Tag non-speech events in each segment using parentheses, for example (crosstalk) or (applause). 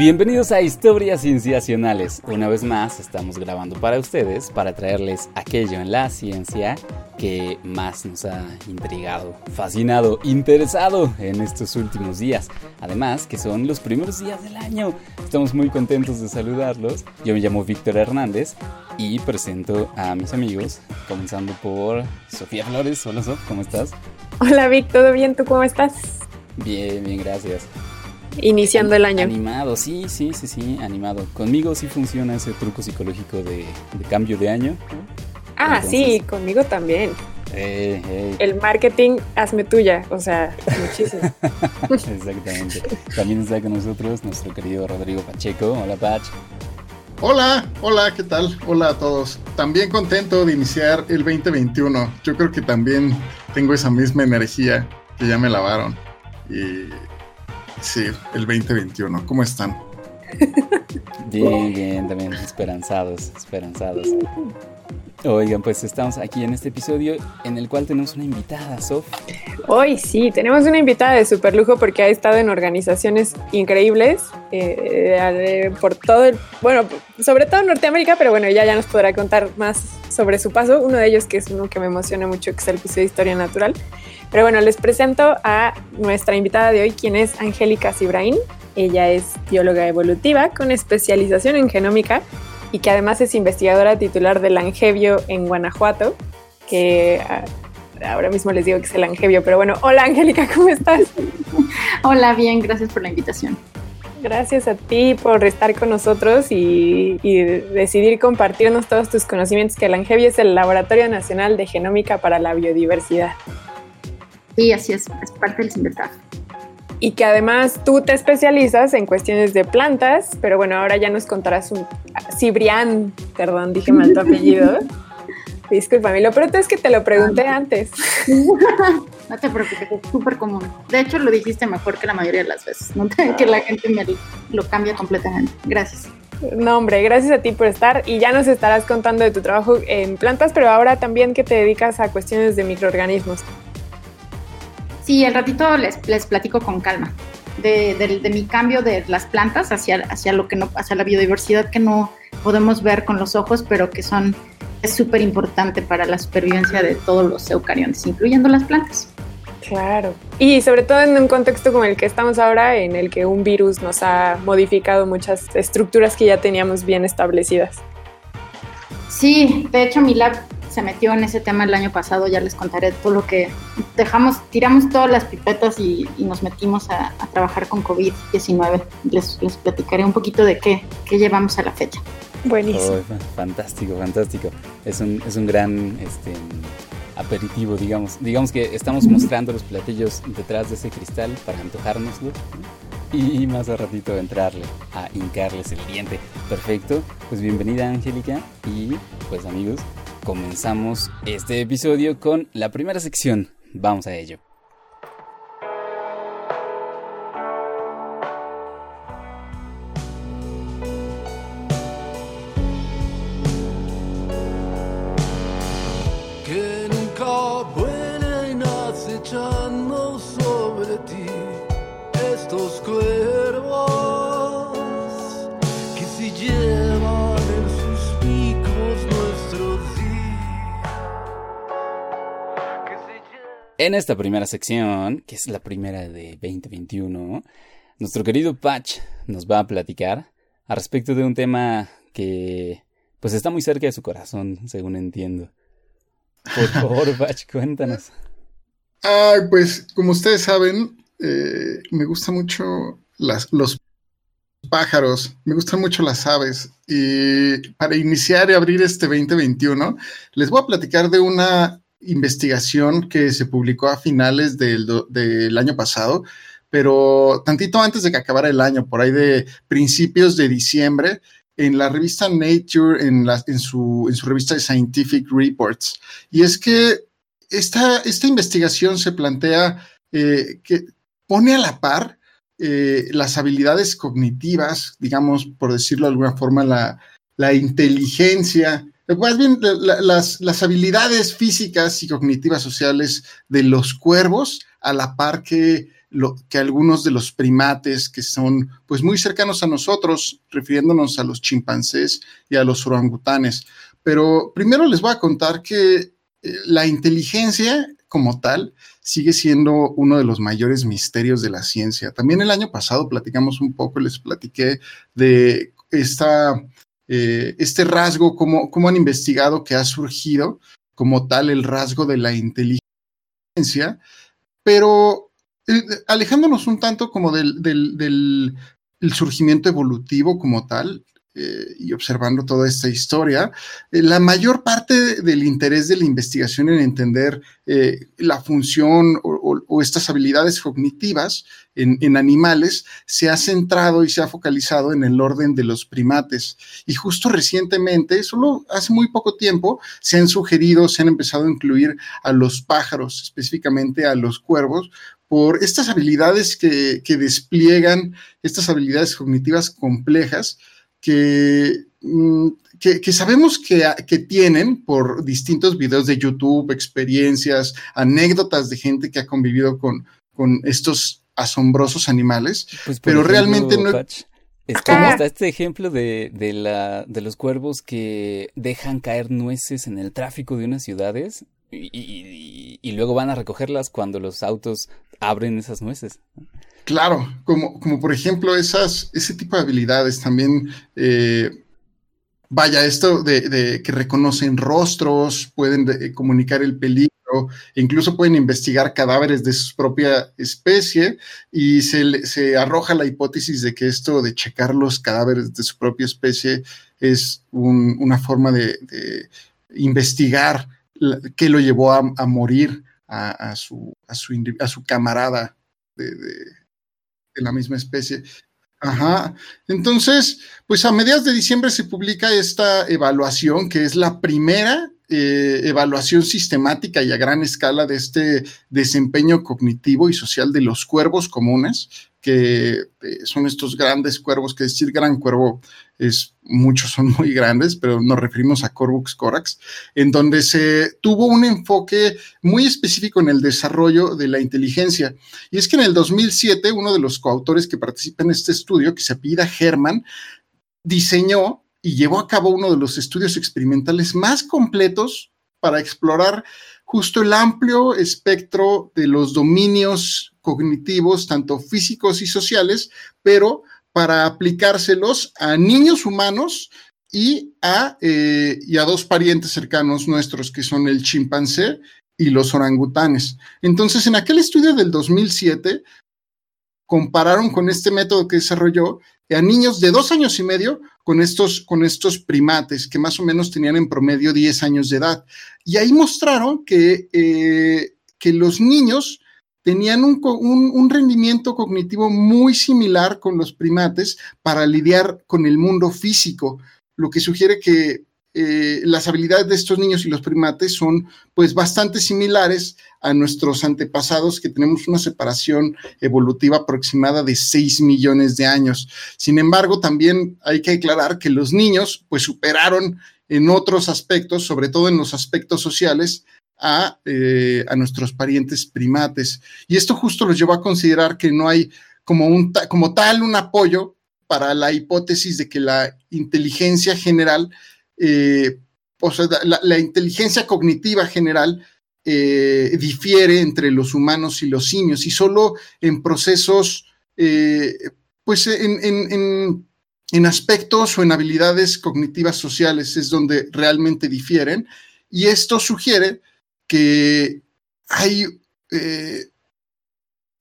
Bienvenidos a Historias Cienciacionales. Una vez más estamos grabando para ustedes para traerles aquello en la ciencia que más nos ha intrigado, fascinado, interesado en estos últimos días. Además, que son los primeros días del año. Estamos muy contentos de saludarlos. Yo me llamo Víctor Hernández y presento a mis amigos, comenzando por Sofía Flores. Hola, Sof, ¿cómo estás? Hola, Vic, ¿todo bien? ¿Tú cómo estás? Bien, bien, gracias. Iniciando el año. Animado, sí, sí, sí, sí, animado. Conmigo sí funciona ese truco psicológico de, de cambio de año. Ah, sí, conmigo también. Eh, eh. El marketing, hazme tuya, o sea, muchísimo. (laughs) Exactamente. También está con nosotros nuestro querido Rodrigo Pacheco. Hola, Pach. Hola, hola, ¿qué tal? Hola a todos. También contento de iniciar el 2021. Yo creo que también tengo esa misma energía que ya me lavaron. Y sí, el 2021. ¿Cómo están? (laughs) Bien, bien, también esperanzados, esperanzados. Oigan, pues estamos aquí en este episodio en el cual tenemos una invitada, Sof. Hoy sí, tenemos una invitada de super lujo porque ha estado en organizaciones increíbles eh, por todo el, bueno, sobre todo Norteamérica, pero bueno, ella ya nos podrá contar más sobre su paso. Uno de ellos que es uno que me emociona mucho, que es el episodio de Historia Natural. Pero bueno, les presento a nuestra invitada de hoy, quien es Angélica Cibraín. Ella es bióloga evolutiva con especialización en genómica y que además es investigadora titular del Angevio en Guanajuato, que ah, ahora mismo les digo que es el Angevio, pero bueno, hola Angélica, ¿cómo estás? (laughs) Hola, bien, gracias por la invitación. Gracias a ti por estar con nosotros y, y decidir compartirnos todos tus conocimientos, que el Angevio es el Laboratorio Nacional de Genómica para la Biodiversidad. Sí, así es, es parte del CINDETAF y que además tú te especializas en cuestiones de plantas, pero bueno, ahora ya nos contarás un Cibrián, perdón, dije mal tu (laughs) apellido. Disculpame, lo pronto es que te lo pregunté antes. (laughs) No te preocupes, es súper común. De hecho, lo dijiste mejor que la mayoría de las veces. No (laughs) que la gente me lo cambia completamente. Gracias. No, hombre, gracias a ti por estar y ya nos estarás contando de tu trabajo en plantas, pero ahora también que te dedicas a cuestiones de microorganismos. Sí, el ratito les, les platico con calma de, de, de, mi cambio de las plantas hacia, hacia, lo que no, hacia la biodiversidad que no podemos ver con los ojos, pero que son es súper importante para la supervivencia de todos los eucariontes, incluyendo las plantas. Claro. Y sobre todo en un contexto como el que estamos ahora, en el que un virus nos ha modificado muchas estructuras que ya teníamos bien establecidas. Sí, de hecho mi lab se metió en ese tema el año pasado, ya les contaré todo lo que dejamos, tiramos todas las pipetas y, y nos metimos a, a, trabajar con COVID-19. Les, les, platicaré un poquito de qué, qué llevamos a la fecha. Buenísimo. Oh, fantástico, fantástico. Es un, es un gran este, aperitivo, digamos. Digamos que estamos mostrando los platillos detrás de ese cristal para antojárnoslo. Y más a ratito entrarle a hincarles el diente. Perfecto. Pues bienvenida, Angélica. Y pues amigos, comenzamos este episodio con la primera sección. Vamos a ello. En esta primera sección, que es la primera de 2021, nuestro querido Patch nos va a platicar al respecto de un tema que pues está muy cerca de su corazón, según entiendo. Por (laughs) favor, Patch, cuéntanos. Ay, pues como ustedes saben, eh, me gustan mucho las, los pájaros, me gustan mucho las aves. Y para iniciar y abrir este 2021, les voy a platicar de una investigación que se publicó a finales del, año pasado, pero tantito antes de que acabara el año, por ahí de principios de diciembre, en la revista Nature, en, su, revista de Scientific Reports. Y es que esta, investigación se plantea eh, que pone a la par eh, las habilidades cognitivas, digamos, por decirlo de alguna forma, la inteligencia, más bien la, las, habilidades físicas y cognitivas sociales de los cuervos a la par que, que algunos de los primates que son pues muy cercanos a nosotros, refiriéndonos a los chimpancés y a los orangutanes. Pero primero les voy a contar que eh, la inteligencia como tal sigue siendo uno de los mayores misterios de la ciencia. También el año pasado platicamos un poco, les platiqué de esta, eh, este rasgo, cómo, cómo han investigado que ha surgido como tal el rasgo de la inteligencia, pero eh, alejándonos un tanto como del, del, del surgimiento evolutivo como tal, eh, y observando toda esta historia, eh, la mayor parte del interés de la investigación en entender eh, la función o, estas habilidades cognitivas en, animales se ha centrado y se ha focalizado en el orden de los primates. Y justo recientemente, solo hace muy poco tiempo, se han sugerido, se han empezado a incluir a los pájaros, específicamente a los cuervos, por estas habilidades que despliegan, estas habilidades cognitivas complejas que, mm, que, que sabemos que, que, tienen por distintos videos de YouTube, experiencias, anécdotas de gente que ha convivido con, con estos asombrosos animales, pues pero ejemplo, realmente no... Patch, es como está este ejemplo de, de, la, de los cuervos que dejan caer nueces en el tráfico de unas ciudades y, y, y, luego van a recogerlas cuando los autos abren esas nueces. Claro, como, como por ejemplo esas, ese tipo de habilidades también, eh, vaya, esto de, de, que reconocen rostros, pueden de, comunicar el peligro, incluso pueden investigar cadáveres de su propia especie y se, se arroja la hipótesis de que esto de checar los cadáveres de su propia especie es un, una forma de, investigar qué lo llevó a, a morir a, a, su, a, su, a su camarada de, la misma especie. Ajá. Entonces, pues a mediados de diciembre se publica esta evaluación, que es la primera eh, evaluación sistemática y a gran escala de este desempeño cognitivo y social de los cuervos comunes, que eh, son estos grandes cuervos, que decir gran cuervo es muchos son muy grandes, pero nos referimos a Corvux corax, en donde se tuvo un enfoque muy específico en el desarrollo de la inteligencia. Y es que en el 2007, uno de los coautores que participa en este estudio, que se apellida Herman, diseñó y llevó a cabo uno de los estudios experimentales más completos para explorar justo el amplio espectro de los dominios cognitivos, tanto físicos y sociales, pero para aplicárselos a niños humanos y a, eh, y a dos parientes cercanos nuestros, que son el chimpancé y los orangutanes. Entonces, en aquel estudio del 2007, compararon con este método que desarrolló a niños de dos años y medio con estos, con estos primates que más o menos tenían en promedio 10 años de edad. Y ahí mostraron que, eh, que los niños tenían un, un, un, rendimiento cognitivo muy similar con los primates para lidiar con el mundo físico, lo que sugiere que eh, las habilidades de estos niños y los primates son pues bastante similares a nuestros antepasados que tenemos una separación evolutiva aproximada de 6 millones de años. Sin embargo, también hay que aclarar que los niños pues superaron en otros aspectos, sobre todo en los aspectos sociales, a, eh, a, nuestros parientes primates. Y esto justo los llevó a considerar que no hay como, un, como tal un apoyo para la hipótesis de que la inteligencia general, eh, o sea, la, inteligencia cognitiva general eh, difiere entre los humanos y los simios y solo en procesos, eh, pues en, en, en, aspectos o en habilidades cognitivas sociales es donde realmente difieren. Y esto sugiere que hay,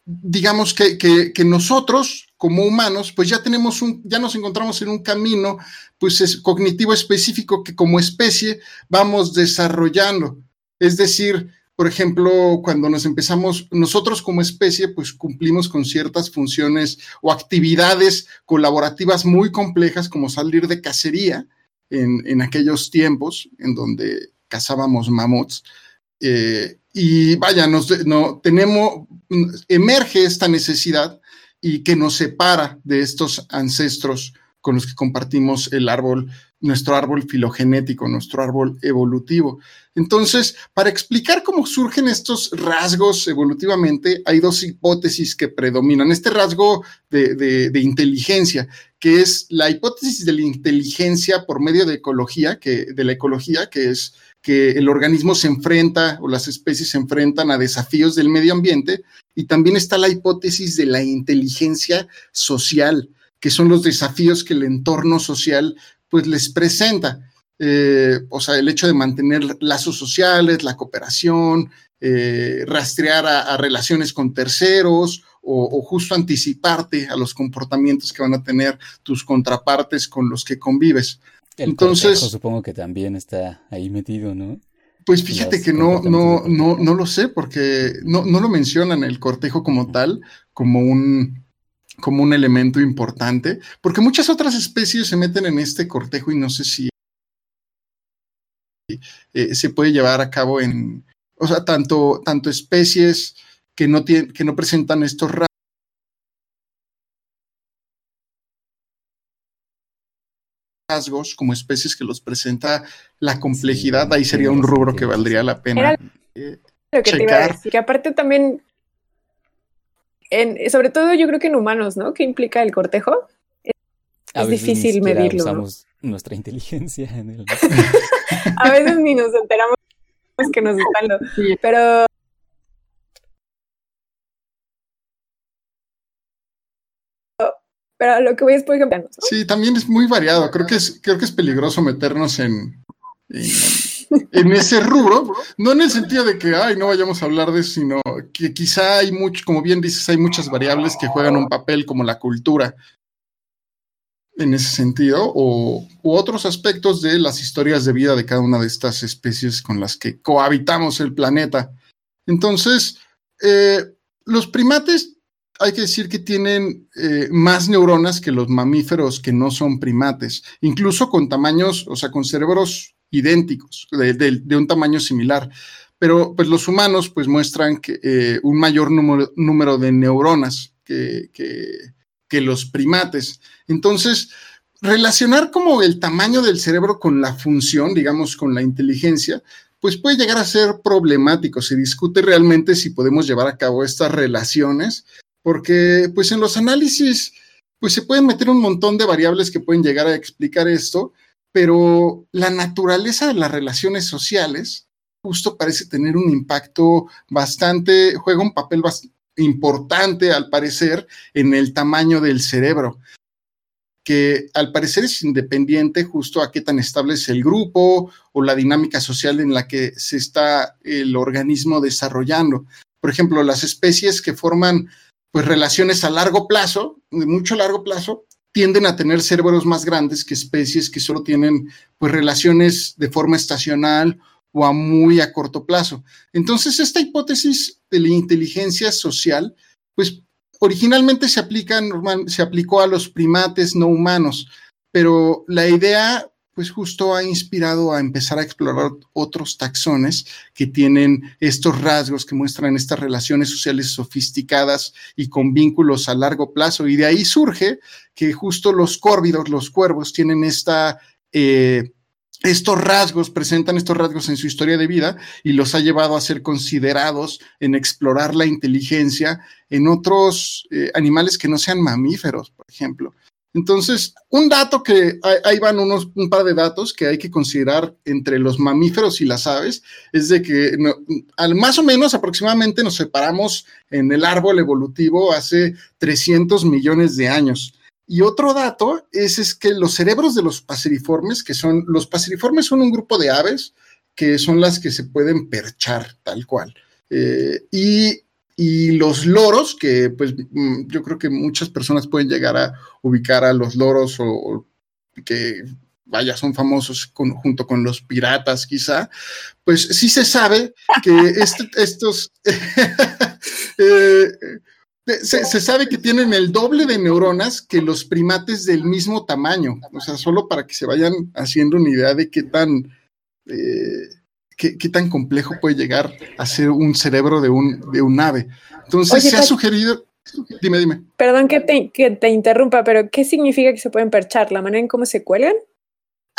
digamos que, que, nosotros como humanos, pues ya tenemos un, ya nos encontramos en un camino, pues es cognitivo específico que como especie vamos desarrollando. Es decir, por ejemplo, cuando nos empezamos, nosotros como especie, pues cumplimos con ciertas funciones o actividades colaborativas muy complejas, como salir de cacería en, en aquellos tiempos en donde cazábamos mamuts Eh, y vaya, nos, no, tenemos, emerge esta necesidad y que nos separa de estos ancestros con los que compartimos el árbol, nuestro árbol filogenético, nuestro árbol evolutivo. Entonces, para explicar cómo surgen estos rasgos evolutivamente, hay dos hipótesis que predominan. Este rasgo de, de, de inteligencia, que es la hipótesis de la inteligencia por medio de ecología, que, de la ecología, que es que el organismo se enfrenta o las especies se enfrentan a desafíos del medio ambiente, y también está la hipótesis de la inteligencia social, que son los desafíos que el entorno social pues les presenta. Eh, o sea, el hecho de mantener lazos sociales, la cooperación, eh, rastrear a, relaciones con terceros o, justo anticiparte a los comportamientos que van a tener tus contrapartes con los que convives. El Entonces, supongo que también está ahí metido, ¿no? Pues fíjate que no, no, no, no lo sé, porque no, no lo mencionan el cortejo como tal, como un, como un elemento importante, porque muchas otras especies se meten en este cortejo y no sé si eh, se puede llevar a cabo en, o sea, tanto, tanto especies que no, tienen, que no presentan estos rasgos como especies que los presenta la complejidad, ahí sería un rubro que valdría la pena. Era eh, lo que checar. te iba a decir, que aparte también en, sobre todo yo creo que en humanos, ¿no? ¿Qué implica el cortejo? Es, a es difícil medirlo. Usamos ¿no? nuestra inteligencia en el... (laughs) a veces ni nos enteramos que nos están lo... Sí. Pero pero lo que voy es, por ejemplo, ¿no? Sí, también es muy variado. Creo que es, creo que es peligroso meternos en, en, en, ese rubro, no en el sentido de que, ay, no vayamos a hablar de eso, sino que quizá hay mucho, como bien dices, hay muchas variables que juegan un papel como la cultura en ese sentido, o u otros aspectos de las historias de vida de cada una de estas especies con las que cohabitamos el planeta. Entonces, eh, los primates hay que decir que tienen eh, más neuronas que los mamíferos que no son primates, incluso con tamaños, o sea, con cerebros idénticos, de, un tamaño similar. Pero pues los humanos pues muestran eh, un mayor número, de neuronas que, que, que los primates. Entonces, relacionar como el tamaño del cerebro con la función, digamos, con la inteligencia, pues puede llegar a ser problemático. Se discute realmente si podemos llevar a cabo estas relaciones porque pues en los análisis pues se pueden meter un montón de variables que pueden llegar a explicar esto, pero la naturaleza de las relaciones sociales justo parece tener un impacto bastante, juega un papel bastante importante al parecer en el tamaño del cerebro que al parecer es independiente justo a qué tan estable es el grupo o la dinámica social en la que se está el organismo desarrollando. Por ejemplo, las especies que forman pues relaciones a largo plazo, de mucho largo plazo, tienden a tener cerebros más grandes que especies que solo tienen pues relaciones de forma estacional o a muy a corto plazo. Entonces, esta hipótesis de la inteligencia social, pues originalmente se aplica normal, se aplicó a los primates no humanos, pero la idea pues justo ha inspirado a empezar a explorar otros taxones que tienen estos rasgos que muestran estas relaciones sociales sofisticadas y con vínculos a largo plazo. Y de ahí surge que justo los córvidos, los cuervos, tienen esta... Eh, estos rasgos, presentan estos rasgos en su historia de vida y los ha llevado a ser considerados en explorar la inteligencia en otros eh, animales que no sean mamíferos, por ejemplo. Entonces, un dato que ahí van unos, un par de datos que hay que considerar entre los mamíferos y las aves es de que al más o menos aproximadamente nos separamos en el árbol evolutivo hace 300 millones de años. Y otro dato es, es que los cerebros de los paseriformes, que son, los paseriformes son un grupo de aves que son las que se pueden perchar tal cual. Eh, y y los loros, que pues mm, yo creo que muchas personas pueden llegar a ubicar a los loros o, o que vaya, son famosos con, junto con los piratas quizá, pues sí se sabe que (laughs) este, estos, (laughs) eh, se, se, sabe que tienen el doble de neuronas que los primates del mismo tamaño, o sea, solo para que se vayan haciendo una idea de qué tan... Eh, qué, qué tan complejo puede llegar a ser un cerebro de un, de un ave. Entonces Oye, se ha sugerido, dime, dime. Perdón que te, que te interrumpa, pero ¿qué significa que se pueden perchar? ¿La manera en cómo se cuelgan?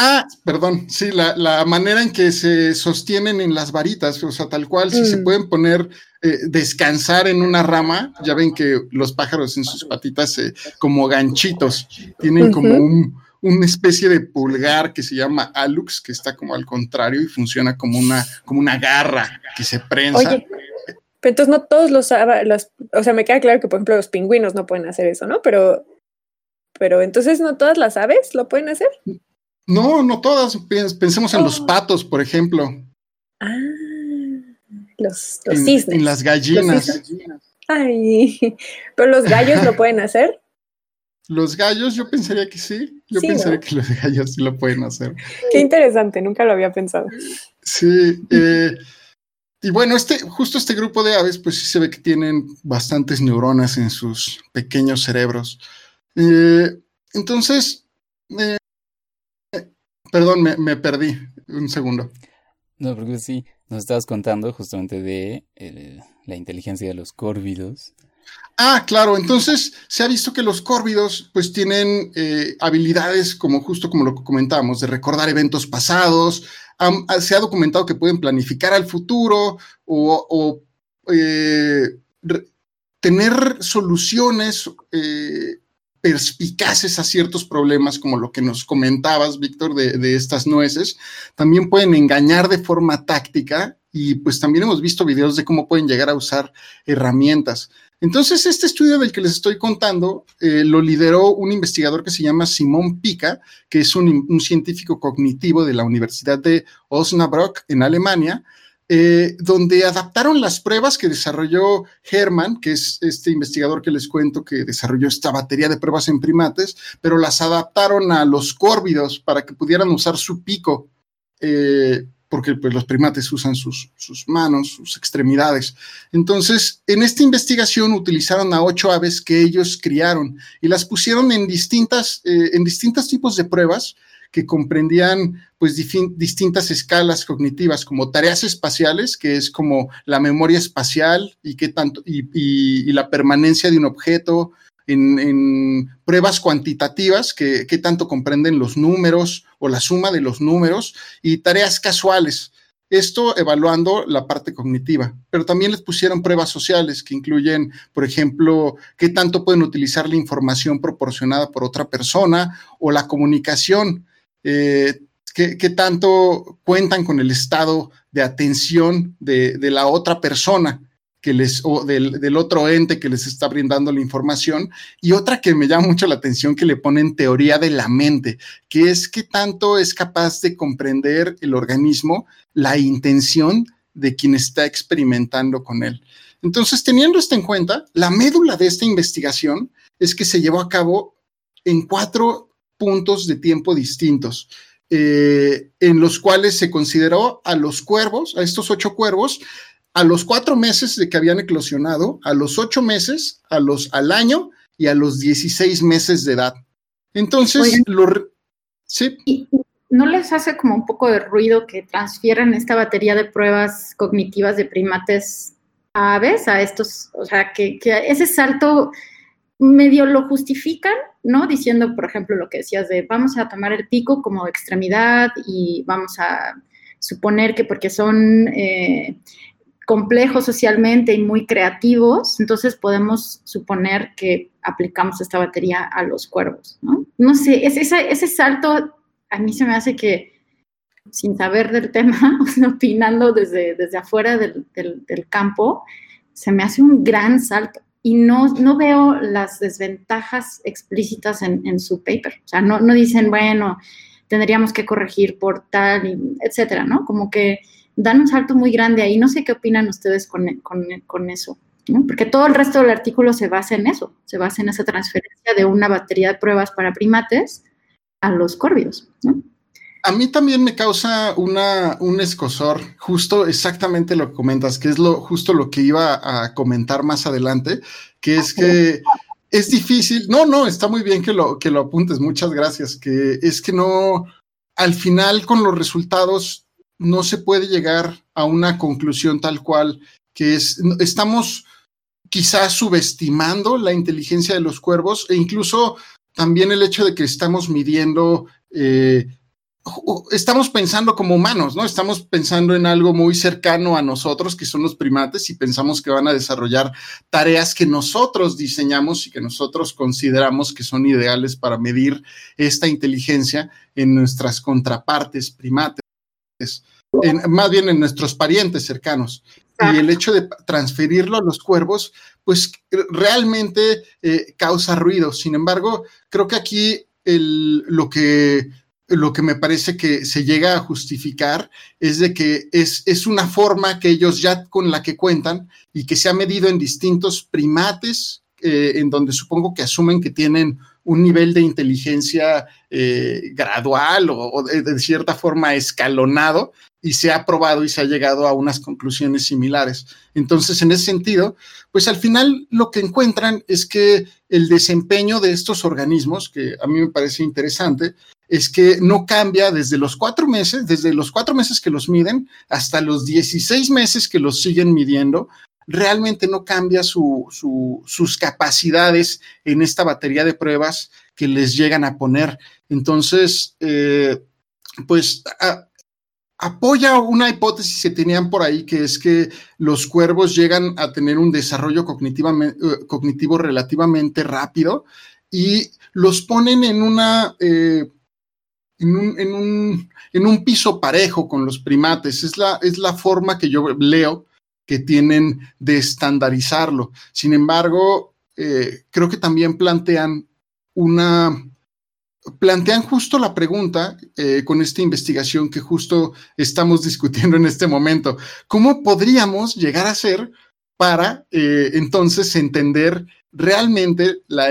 Ah, perdón, sí, la, la manera en que se sostienen en las varitas, o sea, tal cual, si se Mm. pueden poner, eh, descansar en una rama, ya ven que los pájaros en sus patitas eh, como ganchitos, tienen como un, una especie de pulgar que se llama alux, que está como al contrario y funciona como una, como una garra que se prensa. Oye, pero entonces no todos los, los, o sea, me queda claro que por ejemplo los pingüinos no pueden hacer eso, ¿no? Pero, pero entonces no todas las aves lo pueden hacer. No, no todas, pens- pensemos en los Oh. patos, por ejemplo, Ah, los, los en, cisnes. en las gallinas. Ay, (laughs) pero los gallos lo pueden hacer. Los gallos, yo pensaría que sí, yo Sí, pensaría ¿no? que los gallos sí lo pueden hacer. Qué interesante, nunca lo había pensado. Sí, eh, y bueno, este, justo este grupo de aves, pues sí se ve que tienen bastantes neuronas en sus pequeños cerebros. Eh, entonces, eh, perdón, me, me perdí un segundo. No, porque sí, nos estabas contando justamente de eh, la inteligencia de los córvidos. Ah, claro, entonces se ha visto que los córvidos pues tienen eh, habilidades como justo como lo que comentábamos, de recordar eventos pasados, ah, se ha documentado que pueden planificar al futuro o, eh, tener soluciones eh, perspicaces a ciertos problemas, como lo que nos comentabas, Víctor, de, de estas nueces. También pueden engañar de forma táctica y pues también hemos visto videos de cómo pueden llegar a usar herramientas. Entonces, este estudio del que les estoy contando eh, lo lideró un investigador que se llama Simón Pica, que es un, científico cognitivo de la Universidad de Osnabrück en Alemania, eh, donde adaptaron las pruebas que desarrolló Hermann, que es este investigador que les cuento que desarrolló esta batería de pruebas en primates, pero las adaptaron a los córvidos para que pudieran usar su pico. Eh, porque pues, los primates usan sus, sus, manos, sus extremidades. Entonces, en esta investigación utilizaron a ocho aves que ellos criaron y las pusieron en distintas, eh, en distintos tipos de pruebas que comprendían pues distintas escalas cognitivas como tareas espaciales, que es como la memoria espacial y qué tanto y, la permanencia de un objeto, en, pruebas cuantitativas que, que, tanto comprenden los números o la suma de los números y tareas casuales. Esto evaluando la parte cognitiva, pero también les pusieron pruebas sociales que incluyen, por ejemplo, qué tanto pueden utilizar la información proporcionada por otra persona o la comunicación, eh, qué, qué, tanto cuentan con el estado de atención de, de la otra persona que les, o del, del, otro ente que les está brindando la información, y otra que me llama mucho la atención que le ponen teoría de la mente, que es que tanto es capaz de comprender el organismo la intención de quien está experimentando con él. Entonces, teniendo esto en cuenta, la médula de esta investigación es que se llevó a cabo en cuatro puntos de tiempo distintos. Eh, en los cuales se consideró a los cuervos, a estos ocho cuervos, a los cuatro meses de que habían eclosionado, a los ocho meses, a los al año y a los 16 meses de edad. Entonces, lo, sí. ¿No les hace como un poco de ruido que transfieran esta batería de pruebas cognitivas de primates a aves, a estos, o sea, que, que ese salto medio lo justifican, ¿no? Diciendo, por ejemplo, lo que decías de vamos a tomar el pico como extremidad y vamos a suponer que porque son eh, complejos socialmente y muy creativos, entonces podemos suponer que aplicamos esta batería a los cuervos, ¿no? No sé, es, ese, ese salto a mí se me hace que, sin saber del tema, (laughs) opinando desde, desde afuera del, del, del, campo, se me hace un gran salto. Y no, no veo las desventajas explícitas en, en su paper. O sea, no, no dicen, bueno, tendríamos que corregir por tal, y etcétera, ¿no? Como que dan un salto muy grande ahí. No sé qué opinan ustedes con, con, con eso. Porque todo el resto del artículo se basa en eso, se basa en esa transferencia de una batería de pruebas para primates a los córvidos, ¿no? A mí también me causa una, un escosor, justo exactamente lo que comentas, que es lo, justo lo que iba a comentar más adelante, que es que es difícil, no, no, está muy bien que lo, que lo apuntes, muchas gracias, que es que no, al final con los resultados no se puede llegar a una conclusión tal cual que es, estamos quizás subestimando la inteligencia de los cuervos e incluso también el hecho de que estamos midiendo, eh, estamos pensando como humanos, ¿no? Estamos pensando en algo muy cercano a nosotros, que son los primates, y pensamos que van a desarrollar tareas que nosotros diseñamos y que nosotros consideramos que son ideales para medir esta inteligencia en nuestras contrapartes primates, en, más bien en nuestros parientes cercanos y el hecho de transferirlo a los cuervos, pues realmente eh, causa ruido. Sin embargo, creo que aquí el, lo, que, lo que me parece que se llega a justificar es de que es, es una forma que ellos ya con la que cuentan y que se ha medido en distintos primates, eh, en donde supongo que asumen que tienen un nivel de inteligencia eh, gradual o, de, de, cierta forma escalonado y se ha probado y se ha llegado a unas conclusiones similares. Entonces, en ese sentido, pues al final lo que encuentran es que el desempeño de estos organismos, que a mí me parece interesante, es que no cambia desde los cuatro meses, desde los cuatro meses que los miden hasta los 16 meses que los siguen midiendo, realmente no cambia su, su, sus capacidades en esta batería de pruebas que les llegan a poner. Entonces, eh, pues apoya una hipótesis que tenían por ahí, que es que los cuervos llegan a tener un desarrollo cognitivo relativamente rápido y los ponen en una... Eh, un, en, un, en un, piso parejo con los primates. Es la, es la forma que yo leo que tienen de estandarizarlo. Sin embargo, eh, creo que también plantean una, plantean justo la pregunta eh, con esta investigación que justo estamos (laughs) discutiendo en este momento. ¿Cómo podríamos llegar a ser para eh, entonces entender realmente la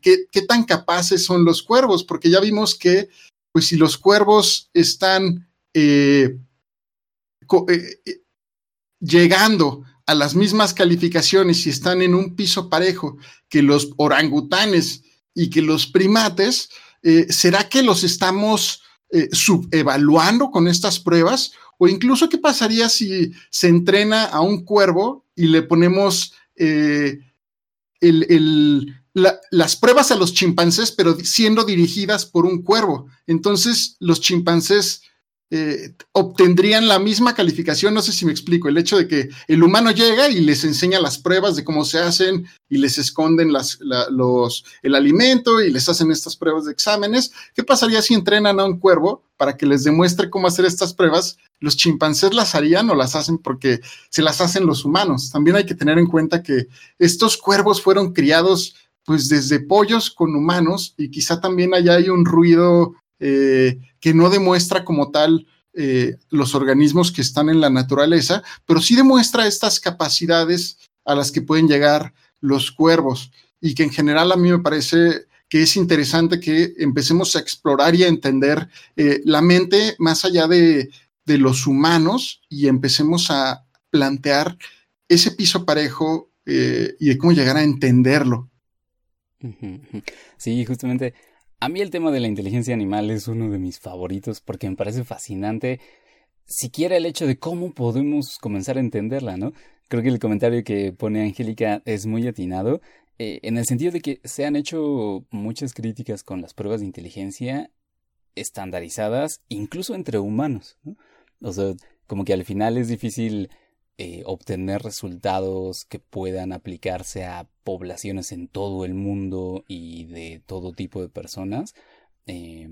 qué, tan capaces son los cuervos? Porque ya vimos que, pues si los cuervos están llegando a las mismas calificaciones y están en un piso parejo que los orangutanes y que los primates, eh, ¿será que los estamos eh, subevaluando con estas pruebas? O incluso, ¿qué pasaría si se entrena a un cuervo y le ponemos eh, las pruebas a los chimpancés, pero siendo dirigidas por un cuervo? Entonces, los chimpancés eh, obtendrían la misma calificación, no sé si me explico, el hecho de que el humano llega y les enseña las pruebas de cómo se hacen y les esconden las, la, los, el alimento y les hacen estas pruebas de exámenes. ¿Qué pasaría si entrenan a un cuervo para que les demuestre cómo hacer estas pruebas? ¿Los chimpancés las harían o las hacen porque se las hacen los humanos? También hay que tener en cuenta que estos cuervos fueron criados pues desde pollos con humanos y quizá también allá hay un ruido eh, que no demuestra como tal eh, los organismos que están en la naturaleza, pero sí demuestra estas capacidades a las que pueden llegar los cuervos y que en general a mí me parece que es interesante que empecemos a explorar y a entender eh, la mente más allá de, de, los humanos y empecemos a plantear ese piso parejo eh, y de cómo llegar a entenderlo. Sí, justamente a mí el tema de la inteligencia animal es uno de mis favoritos porque me parece fascinante siquiera el hecho de cómo podemos comenzar a entenderla, ¿no? Creo que el comentario que pone Angélica es muy atinado, eh, en el sentido de que se han hecho muchas críticas con las pruebas de inteligencia estandarizadas, incluso entre humanos, ¿no? O sea, como que al final es difícil eh, obtener resultados que puedan aplicarse a poblaciones en todo el mundo y de todo tipo de personas, eh,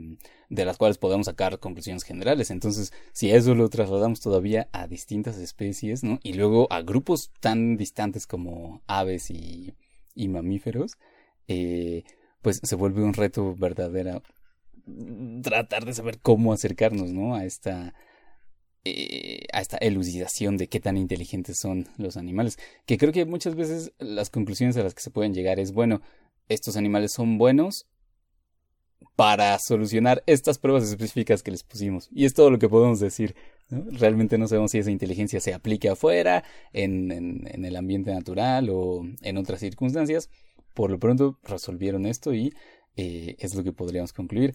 de las cuales podemos sacar conclusiones generales. Entonces, si eso lo trasladamos todavía a distintas especies, ¿no? Y luego a grupos tan distantes como aves y, y mamíferos, eh, pues se vuelve un reto verdadero tratar de saber cómo acercarnos, ¿no? A esta eh, a esta elucidación de qué tan inteligentes son los animales. Que creo que muchas veces las conclusiones a las que se pueden llegar es, bueno, estos animales son buenos para solucionar estas pruebas específicas que les pusimos. Y es todo lo que podemos decir. ¿no? Realmente no sabemos si esa inteligencia se aplica afuera, en, el ambiente natural o en otras circunstancias. Por lo pronto resolvieron esto y eh, es lo que podríamos concluir.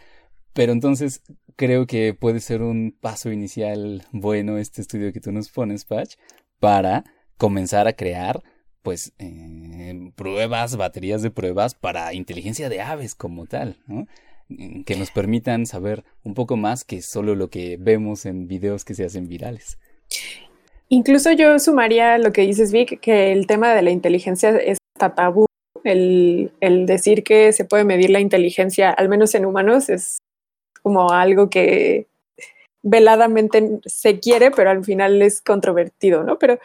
Pero entonces creo que puede ser un paso inicial bueno este estudio que tú nos pones, Patch, para comenzar a crear pues eh, pruebas, baterías de pruebas para inteligencia de aves como tal, ¿no? Mm, que nos permitan saber un poco más que solo lo que vemos en videos que se hacen virales. Incluso yo sumaría lo que dices, Vic, que el tema de la inteligencia está tabú. El decir que se puede medir la inteligencia, al menos en humanos, es como algo que veladamente se quiere, pero al final es controvertido, ¿no? Pero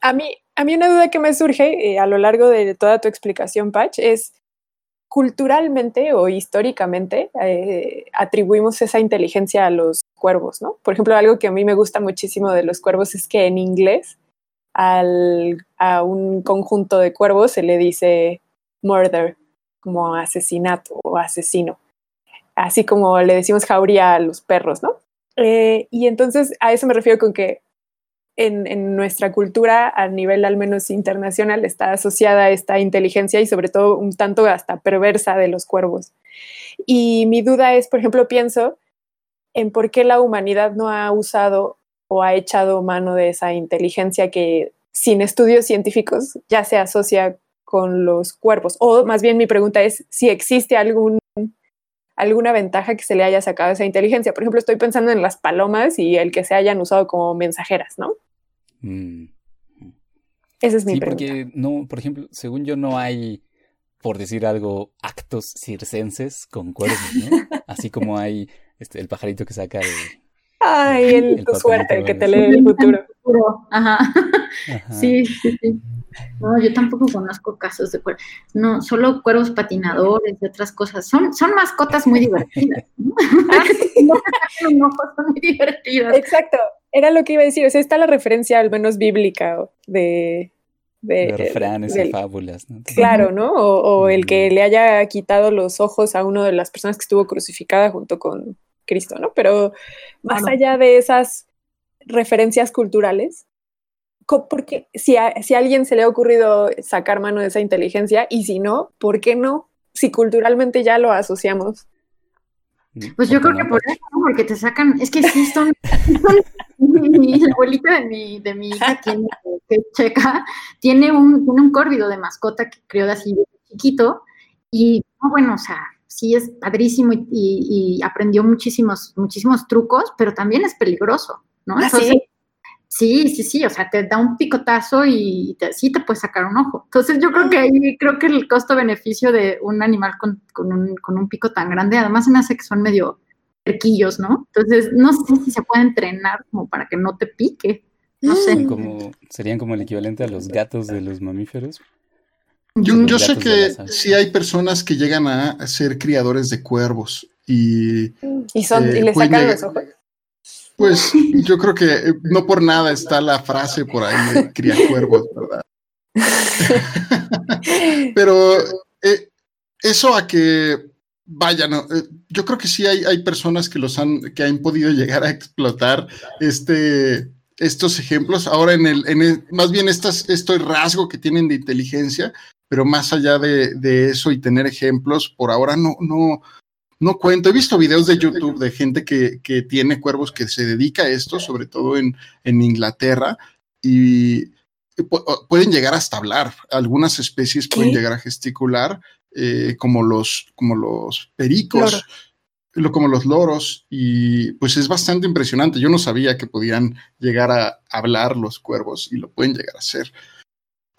a mí, a mí una duda que me surge eh, a lo largo de toda tu explicación, Patch, es culturalmente o históricamente eh, atribuimos esa inteligencia a los cuervos, ¿no? Por ejemplo, algo que a mí me gusta muchísimo de los cuervos es que en inglés al, a un conjunto de cuervos se le dice murder, como asesinato o asesino, así como le decimos jauría a los perros, ¿no? Eh, y entonces a eso me refiero con que en, en, nuestra cultura, a nivel al menos internacional, está asociada esta inteligencia y sobre todo un tanto hasta perversa de los cuervos. Y mi duda es, por ejemplo, pienso en por qué la humanidad no ha usado o ha echado mano de esa inteligencia que sin estudios científicos ya se asocia con los cuervos. O más bien mi pregunta es si existe algún alguna ventaja que se le haya sacado a esa inteligencia. Por ejemplo, estoy pensando en las palomas y el que se hayan usado como mensajeras, ¿no? Mm. Esa es mi sí, pregunta. porque no, por ejemplo, según yo no hay, por decir algo, actos circenses con cuervos, ¿no? (laughs) Así como hay este, el pajarito que saca el... Ay, (laughs) el, el tu suerte, el que te lee el futuro. Ajá. Ajá. Sí, sí, sí. No, yo tampoco conozco casos de cuervos. No, solo cuervos patinadores y otras cosas. Son, son mascotas muy divertidas. ¿no? (laughs) (laughs) son muy divertidas. Exacto. Era lo que iba a decir. O sea, está la referencia, al menos bíblica, de. De, de refranes de, y fábulas, ¿no? Claro, ¿no? O, o el que le haya quitado los ojos a una de las personas que estuvo crucificada junto con Cristo, ¿no? Pero más allá de esas referencias culturales, porque si a, si a alguien se le ha ocurrido sacar mano de esa inteligencia y si no, ¿por qué no? Si culturalmente ya lo asociamos. Pues yo creo que por eso, ¿no? porque te sacan, es que sí son, (laughs) mi, la abuelita de mi, de mi hija tiene, que checa, tiene un, tiene un córvido de mascota que crió de así chiquito, y bueno, o sea, sí es padrísimo y, y, y, aprendió muchísimos, muchísimos trucos, pero también es peligroso, ¿no? ¿Ah, Entonces, sí? Sí, sí, sí, o sea, te da un picotazo y te, sí te puede sacar un ojo. Entonces yo creo que ahí, creo que el costo-beneficio de un animal con, con, un, con, un, pico tan grande, además se me hace que son medio cerquillos, ¿no? Entonces no sé si se puede entrenar como para que no te pique, no sé. Como, ¿Serían como el equivalente a los gatos de los mamíferos? Yo, yo sé que sí hay personas que llegan a ser criadores de cuervos y... Y, son, eh, y le sacan los ojos. Pues yo creo que no por nada está la frase por ahí de (laughs) cría cuervos, ¿verdad? (laughs) Pero eh, eso a que vaya, no, eh, yo creo que sí hay, hay, personas que los han, que han podido llegar a explotar este, estos ejemplos. Ahora en el, en el más bien estas, este rasgo que tienen de inteligencia, pero más allá de, de eso y tener ejemplos, por ahora no, no, no cuento. He visto videos de YouTube de gente que, que tiene cuervos que se dedica a esto, sobre todo en, en Inglaterra, y pueden llegar hasta hablar. Algunas especies ¿Qué? pueden llegar a gesticular, eh, como, los, como los pericos, lo, como los loros, y pues es bastante impresionante. Yo no sabía que podían llegar a hablar los cuervos y lo pueden llegar a hacer.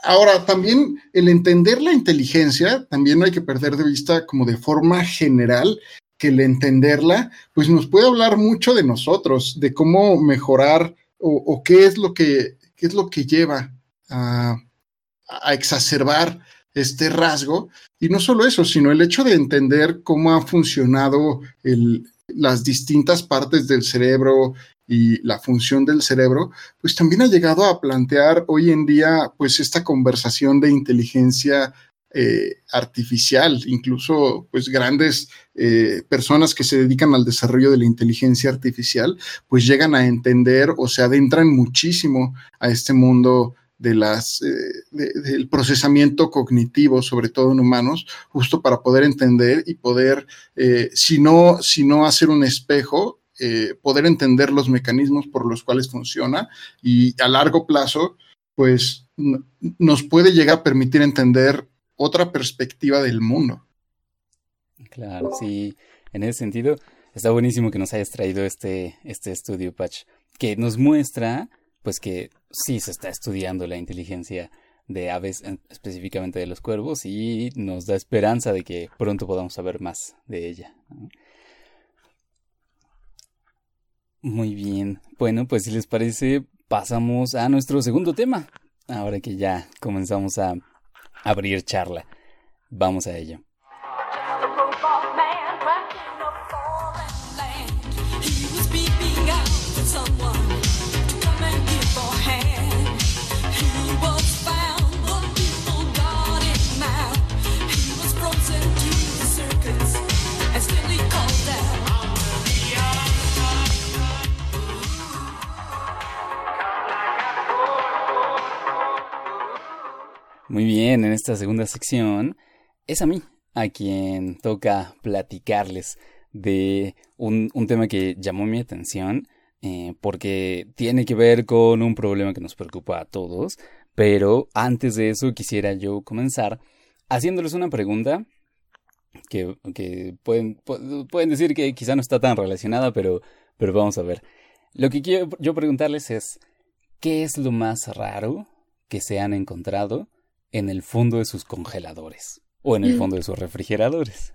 Ahora, también el entender la inteligencia, también no hay que perder de vista como de forma general que el entenderla, pues nos puede hablar mucho de nosotros, de cómo mejorar o, qué es lo que, qué es lo que lleva a, a, exacerbar este rasgo. Y no solo eso, sino el hecho de entender cómo ha funcionado el, las distintas partes del cerebro, y la función del cerebro, pues también ha llegado a plantear hoy en día pues esta conversación de inteligencia eh, artificial, incluso pues grandes eh, personas que se dedican al desarrollo de la inteligencia artificial, pues llegan a entender o se adentran muchísimo a este mundo de las, eh, de- del procesamiento cognitivo, sobre todo en humanos, justo para poder entender y poder, si, no, si no hacer un espejo, eh, poder entender los mecanismos por los cuales funciona y a largo plazo, pues nos puede llegar a permitir entender otra perspectiva del mundo. Claro, sí. En ese sentido, está buenísimo que nos hayas traído este, este estudio, Patch, que nos muestra, pues que sí se está estudiando la inteligencia de aves, en- específicamente de los cuervos, y nos da esperanza de que pronto podamos saber más de ella. Muy bien. Bueno, pues si les parece, pasamos a nuestro segundo tema. Ahora que ya comenzamos a abrir charla. Vamos a ello. Muy bien, en esta segunda sección es a mí a quien toca platicarles de un, un tema que llamó mi atención eh, porque tiene que ver con un problema que nos preocupa a todos, pero antes de eso quisiera yo comenzar haciéndoles una pregunta que, que pueden, pu- pueden decir que quizá no está tan relacionada, pero, pero vamos a ver. Lo que quiero yo preguntarles es, ¿qué es lo más raro que se han encontrado en el fondo de sus congeladores o en el fondo de sus refrigeradores?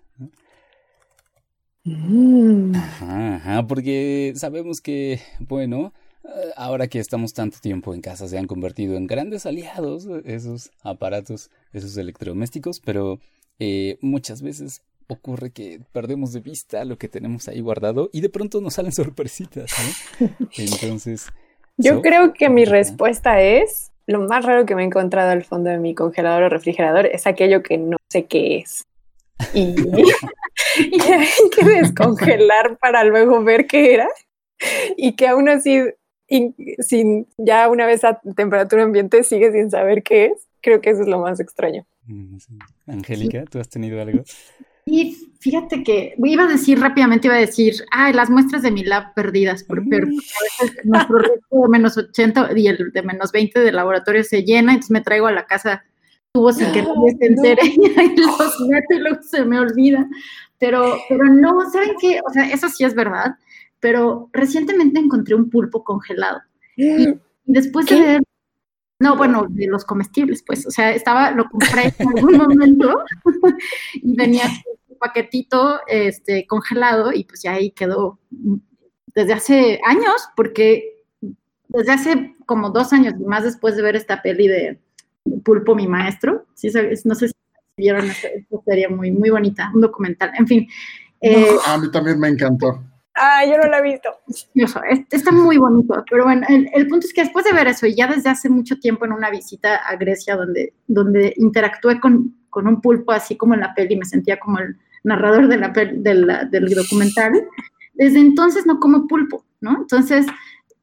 Mm. Ajá, ajá, porque sabemos que, bueno, eh, ahora que estamos tanto tiempo en casa se han convertido en grandes aliados eh, esos aparatos, esos electrodomésticos, pero eh, muchas veces ocurre que perdemos de vista lo que tenemos ahí guardado y de pronto nos salen (laughs) sorpresitas. (laughs) Entonces... Yo so- creo que mi Ajá. respuesta es, lo más raro que me he encontrado al fondo de mi congelador o refrigerador es aquello que no sé qué es. Y, (laughs) hay que descongelar para luego ver qué era. Y que aún así, in- sin, ya una vez a temperatura ambiente, sigue sin saber qué es. Creo que eso es lo más extraño. Mm. Angélica, ¿tú has tenido algo? Y fíjate que iba a decir rápidamente, iba a decir, ay, las muestras de mi lab perdidas, por, Mm. pero a veces nuestro resto de menos 80 y el de menos 20 del laboratorio se llena, entonces me traigo a la casa tubos sin que nadie se entere (laughs) y los meto y luego se me olvida. Pero, pero no, ¿saben qué? O sea, eso sí es verdad, pero recientemente encontré un pulpo congelado. Y después de ¿Qué? ver, no, bueno, de los comestibles, pues, o sea, estaba, lo compré en algún (laughs) momento (laughs) y venía un paquetito este, congelado y pues ya ahí quedó desde hace años, porque desde hace como dos años y más después de ver esta peli de Pulpo, mi maestro, ¿sí sabes? no sé si vieron esta, serie muy, muy bonita, un documental, en fin. eh, a mí también me encantó. Ah, yo no la he visto. está muy bonito, pero bueno, el, punto es que después de ver eso, y ya desde hace mucho tiempo en una visita a Grecia, donde, donde interactué con, con un pulpo, así como en la peli, me sentía como el narrador de la pel- de la- del documental, desde entonces no como pulpo, ¿no? Entonces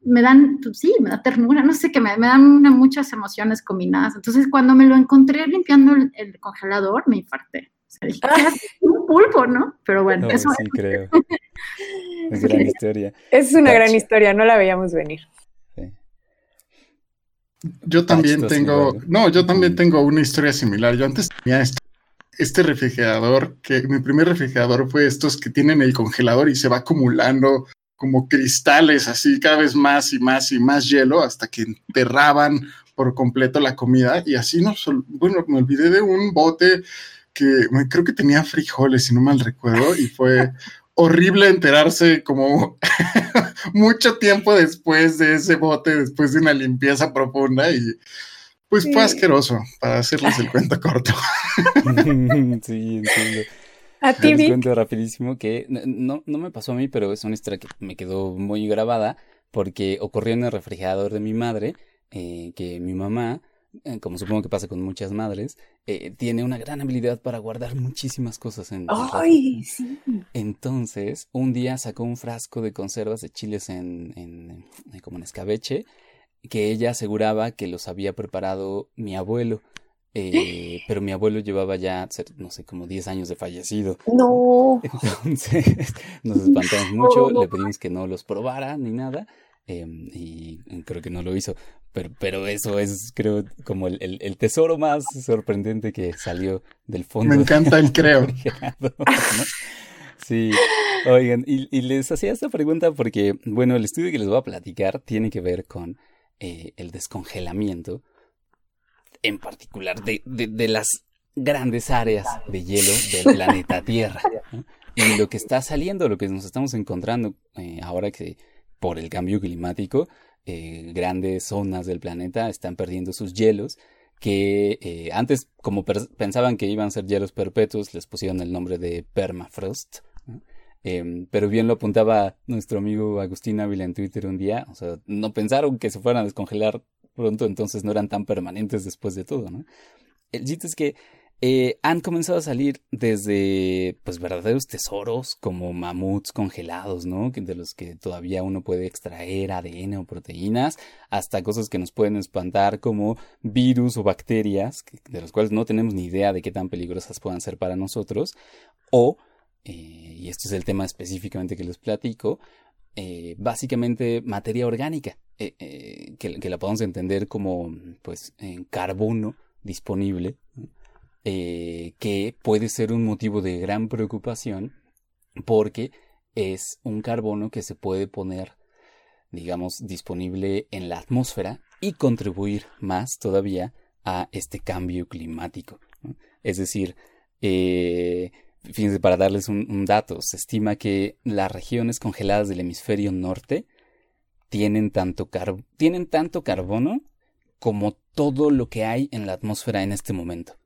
me dan, pues sí, me da ternura, no sé qué, me, me dan una- muchas emociones combinadas. Entonces cuando me lo encontré limpiando el, el congelador, me infarté. O sea, dije, ¿qué hace un pulpo, no? Pero bueno, No, eso sí creo. (laughs) Es gran historia. Es una gran historia, no la veíamos venir. Sí. Yo también ¿tú has tengo, no, yo también tengo una historia similar. Yo antes tenía este, este refrigerador, que mi primer refrigerador fue estos que tienen el congelador y se va acumulando como cristales, así cada vez más y más y más hielo hasta que enterraban por completo la comida y así no, bueno, me olvidé de un bote que me- creo que tenía frijoles, si no mal recuerdo, y fue horrible enterarse como (laughs) mucho tiempo después de ese bote, después de una limpieza profunda y pues fue Sí. asqueroso, para hacerles el (laughs) cuento corto. (laughs) sí, entiendo. A ti, Les cuento rapidísimo que no, no me pasó a mí, pero es una historia que me quedó muy grabada porque ocurrió en el refrigerador de mi madre, eh, que mi mamá, como supongo que pasa con muchas madres, eh, tiene una gran habilidad para guardar muchísimas cosas en. Ay, sí. Entonces, un día sacó un frasco de conservas de chiles en, en- eh, como en escabeche que ella aseguraba que los había preparado mi abuelo. eh, (gasps) pero mi abuelo llevaba ya, no sé, como 10 años de fallecido. No. (laughs) Entonces nos espantamos mucho, le pedimos que no los probara ni nada. Eh, y creo que no lo hizo. Pero, pero eso es, creo, como el, el- el tesoro más sorprendente que salió del fondo. Me encanta el (laughs) creo. Sí, oigan, y, y les hacía esta pregunta porque, bueno, el estudio que les voy a platicar tiene que ver con eh, el descongelamiento, en particular de, de, de las grandes áreas de hielo del planeta Tierra. ¿no? Y lo que está saliendo, lo que nos estamos encontrando eh, ahora que por el cambio climático, eh, grandes zonas del planeta están perdiendo sus hielos que eh, antes, como pensaban que iban a ser hielos perpetuos, les pusieron el nombre de permafrost. Em, pero bien lo apuntaba nuestro amigo Agustín Ávila en Twitter un día, o sea, no pensaron que se fueran a descongelar pronto, entonces no eran tan permanentes después de todo, ¿no? El chiste es que eh, han comenzado a salir desde, pues, verdaderos tesoros como mamuts congelados, ¿no? De los que todavía uno puede extraer ADN o proteínas, hasta cosas que nos pueden espantar como virus o bacterias, de los cuales no tenemos ni idea de qué tan peligrosas puedan ser para nosotros, o, eh, y esto es el tema específicamente que les platico, eh, básicamente materia orgánica, que, la podemos entender como, pues, en carbono disponible. Eh, que puede ser un motivo de gran preocupación porque es un carbono que se puede poner, digamos, disponible en la atmósfera y contribuir más todavía a este cambio climático. Es decir, eh, fíjense, para darles un, dato, se estima que las regiones congeladas del hemisferio norte tienen tanto, tienen tanto carbono como todo lo que hay en la atmósfera en este momento.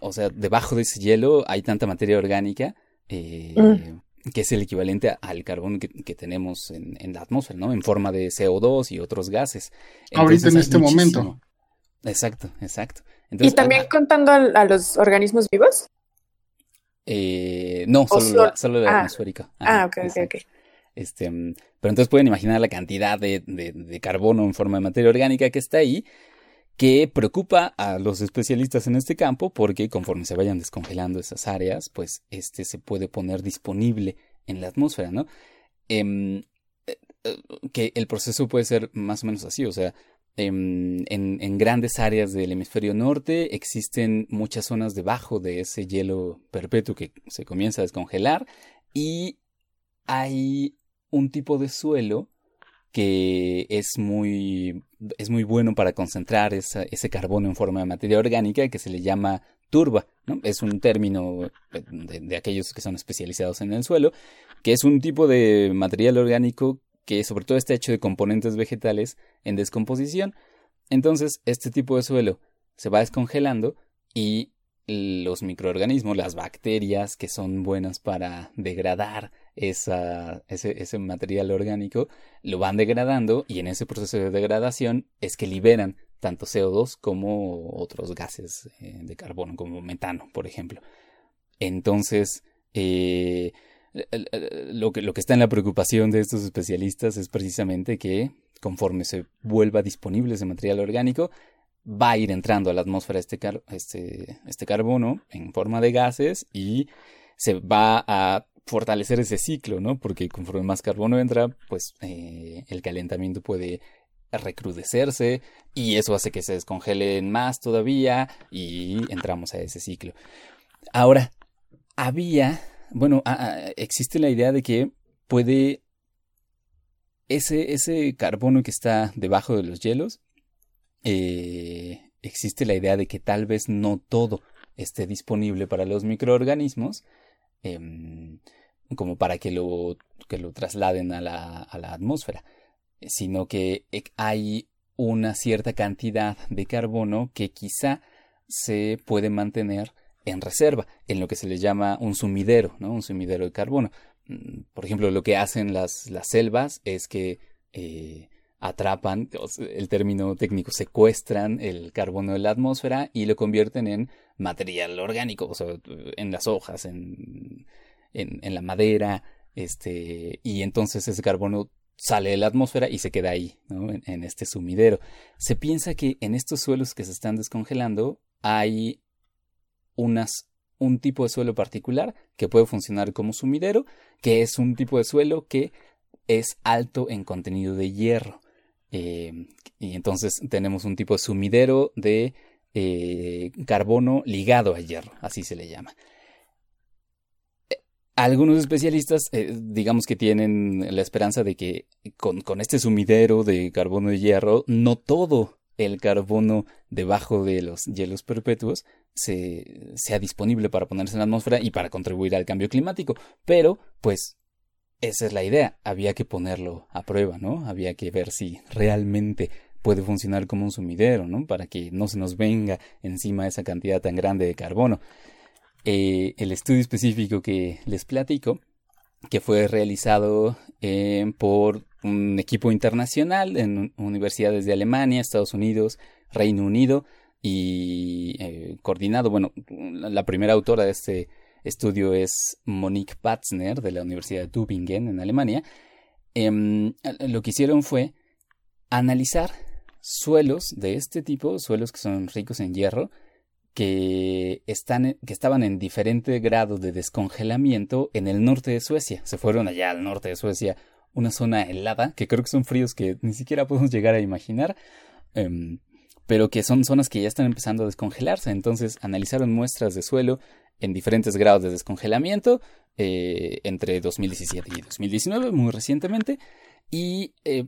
O, sea, debajo de ese hielo hay tanta materia orgánica eh, que es el equivalente al carbón que, que tenemos en, en la atmósfera, ¿no? En forma de CO2 y otros gases. Ahorita en este momento. Exacto, exacto. ¿Y también ah, contando a, los organismos vivos? eh, no, solo, solo- la- solo ah. atmosférico. Ah, Ajá, ok, ok, exacto. ok. Este, mm, pero entonces pueden imaginar la cantidad de, de- de carbono en forma de materia orgánica que está ahí, que preocupa a los especialistas en este campo, porque conforme se vayan descongelando esas áreas, pues este se puede poner disponible en la atmósfera, ¿no? Em, eh, eh, que el proceso puede ser más o menos así, o sea, em, en, en grandes áreas del hemisferio norte existen muchas zonas debajo de ese hielo perpetuo que se comienza a descongelar y hay un tipo de suelo que es muy, es muy bueno para concentrar ese carbono en forma de materia orgánica que se le llama turba, ¿no? Es un término eh, de aquellos que son especializados en el suelo, que es un tipo de material orgánico que sobre todo está hecho de componentes vegetales en descomposición. Entonces, este tipo de suelo se va descongelando y los microorganismos, las bacterias que son buenas para degradar ese, ese material orgánico, lo van degradando y en ese proceso de degradación es que liberan tanto CO2 como otros gases eh, de carbono, como metano, por ejemplo. Entonces, eh, lo, que, lo que está en la preocupación de estos especialistas es precisamente que conforme se vuelva disponible ese material orgánico, va a ir entrando a la atmósfera este, este, este carbono en forma de gases y se va a fortalecer ese ciclo, ¿no? Porque conforme más carbono entra, pues eh, el calentamiento puede recrudecerse y eso hace que se descongelen más todavía y entramos a ese ciclo. Ahora, había, bueno, a- a- existe la idea de que puede ese, ese carbono que está debajo de los hielos, eh, existe la idea de que tal vez no todo esté disponible para los microorganismos, em, como para que lo, que lo trasladen a la, a la atmósfera, sino que e- hay una cierta cantidad de carbono que quizá se puede mantener en reserva, en lo que se le llama un sumidero, ¿no? Un sumidero de carbono. Mm, Por ejemplo, lo que hacen las, las selvas es que eh, atrapan, el término técnico, secuestran el carbono de la atmósfera y lo convierten en material orgánico, o sea, en las hojas, en, en, en la madera, este, y entonces ese carbono sale de la atmósfera y se queda ahí, ¿no? en, en este sumidero. Se piensa que en estos suelos que se están descongelando hay unas, un tipo de suelo particular que puede funcionar como sumidero, que es un tipo de suelo que es alto en contenido de hierro. Eh, y entonces tenemos un tipo de sumidero de eh, carbono ligado a hierro, así se le llama. Eh, Algunos especialistas, eh, digamos que tienen la esperanza de que con, con este sumidero de carbono de hierro, no todo el carbono debajo de los hielos perpetuos se, sea disponible para ponerse en la atmósfera y para contribuir al cambio climático. Pero, pues, esa es la idea. Había que ponerlo a prueba, ¿no? Había que ver si realmente puede funcionar como un sumidero, ¿no? Para que no se nos venga encima esa cantidad tan grande de carbono. Eh, el estudio específico que les platico, que fue realizado eh, por un equipo internacional en universidades de Alemania, Estados Unidos, Reino Unido y eh, coordinado, bueno, la primera autora de este estudio es Monique Patzner de la Universidad de Tübingen en Alemania. Em, lo que hicieron fue analizar suelos de este tipo, suelos que son ricos en hierro, que, están, que estaban en diferente grado de descongelamiento en el norte de Suecia. Se fueron allá al norte de Suecia, una zona helada, que creo que son fríos que ni siquiera podemos llegar a imaginar, em, pero que son zonas que ya están empezando a descongelarse. Entonces analizaron muestras de suelo en diferentes grados de descongelamiento eh, entre 2017 y 2019, muy recientemente, y eh,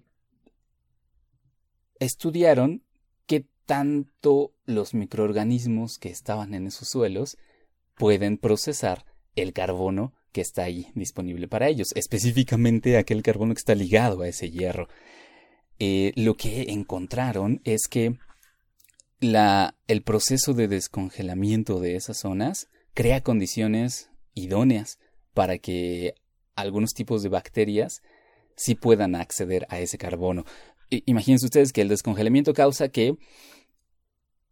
estudiaron qué tanto los microorganismos que estaban en esos suelos pueden procesar el carbono que está ahí disponible para ellos, específicamente aquel carbono que está ligado a ese hierro. Eh, lo que encontraron es que la, el proceso de descongelamiento de esas zonas crea condiciones idóneas para que algunos tipos de bacterias sí puedan acceder a ese carbono. Imagínense ustedes que el descongelamiento causa que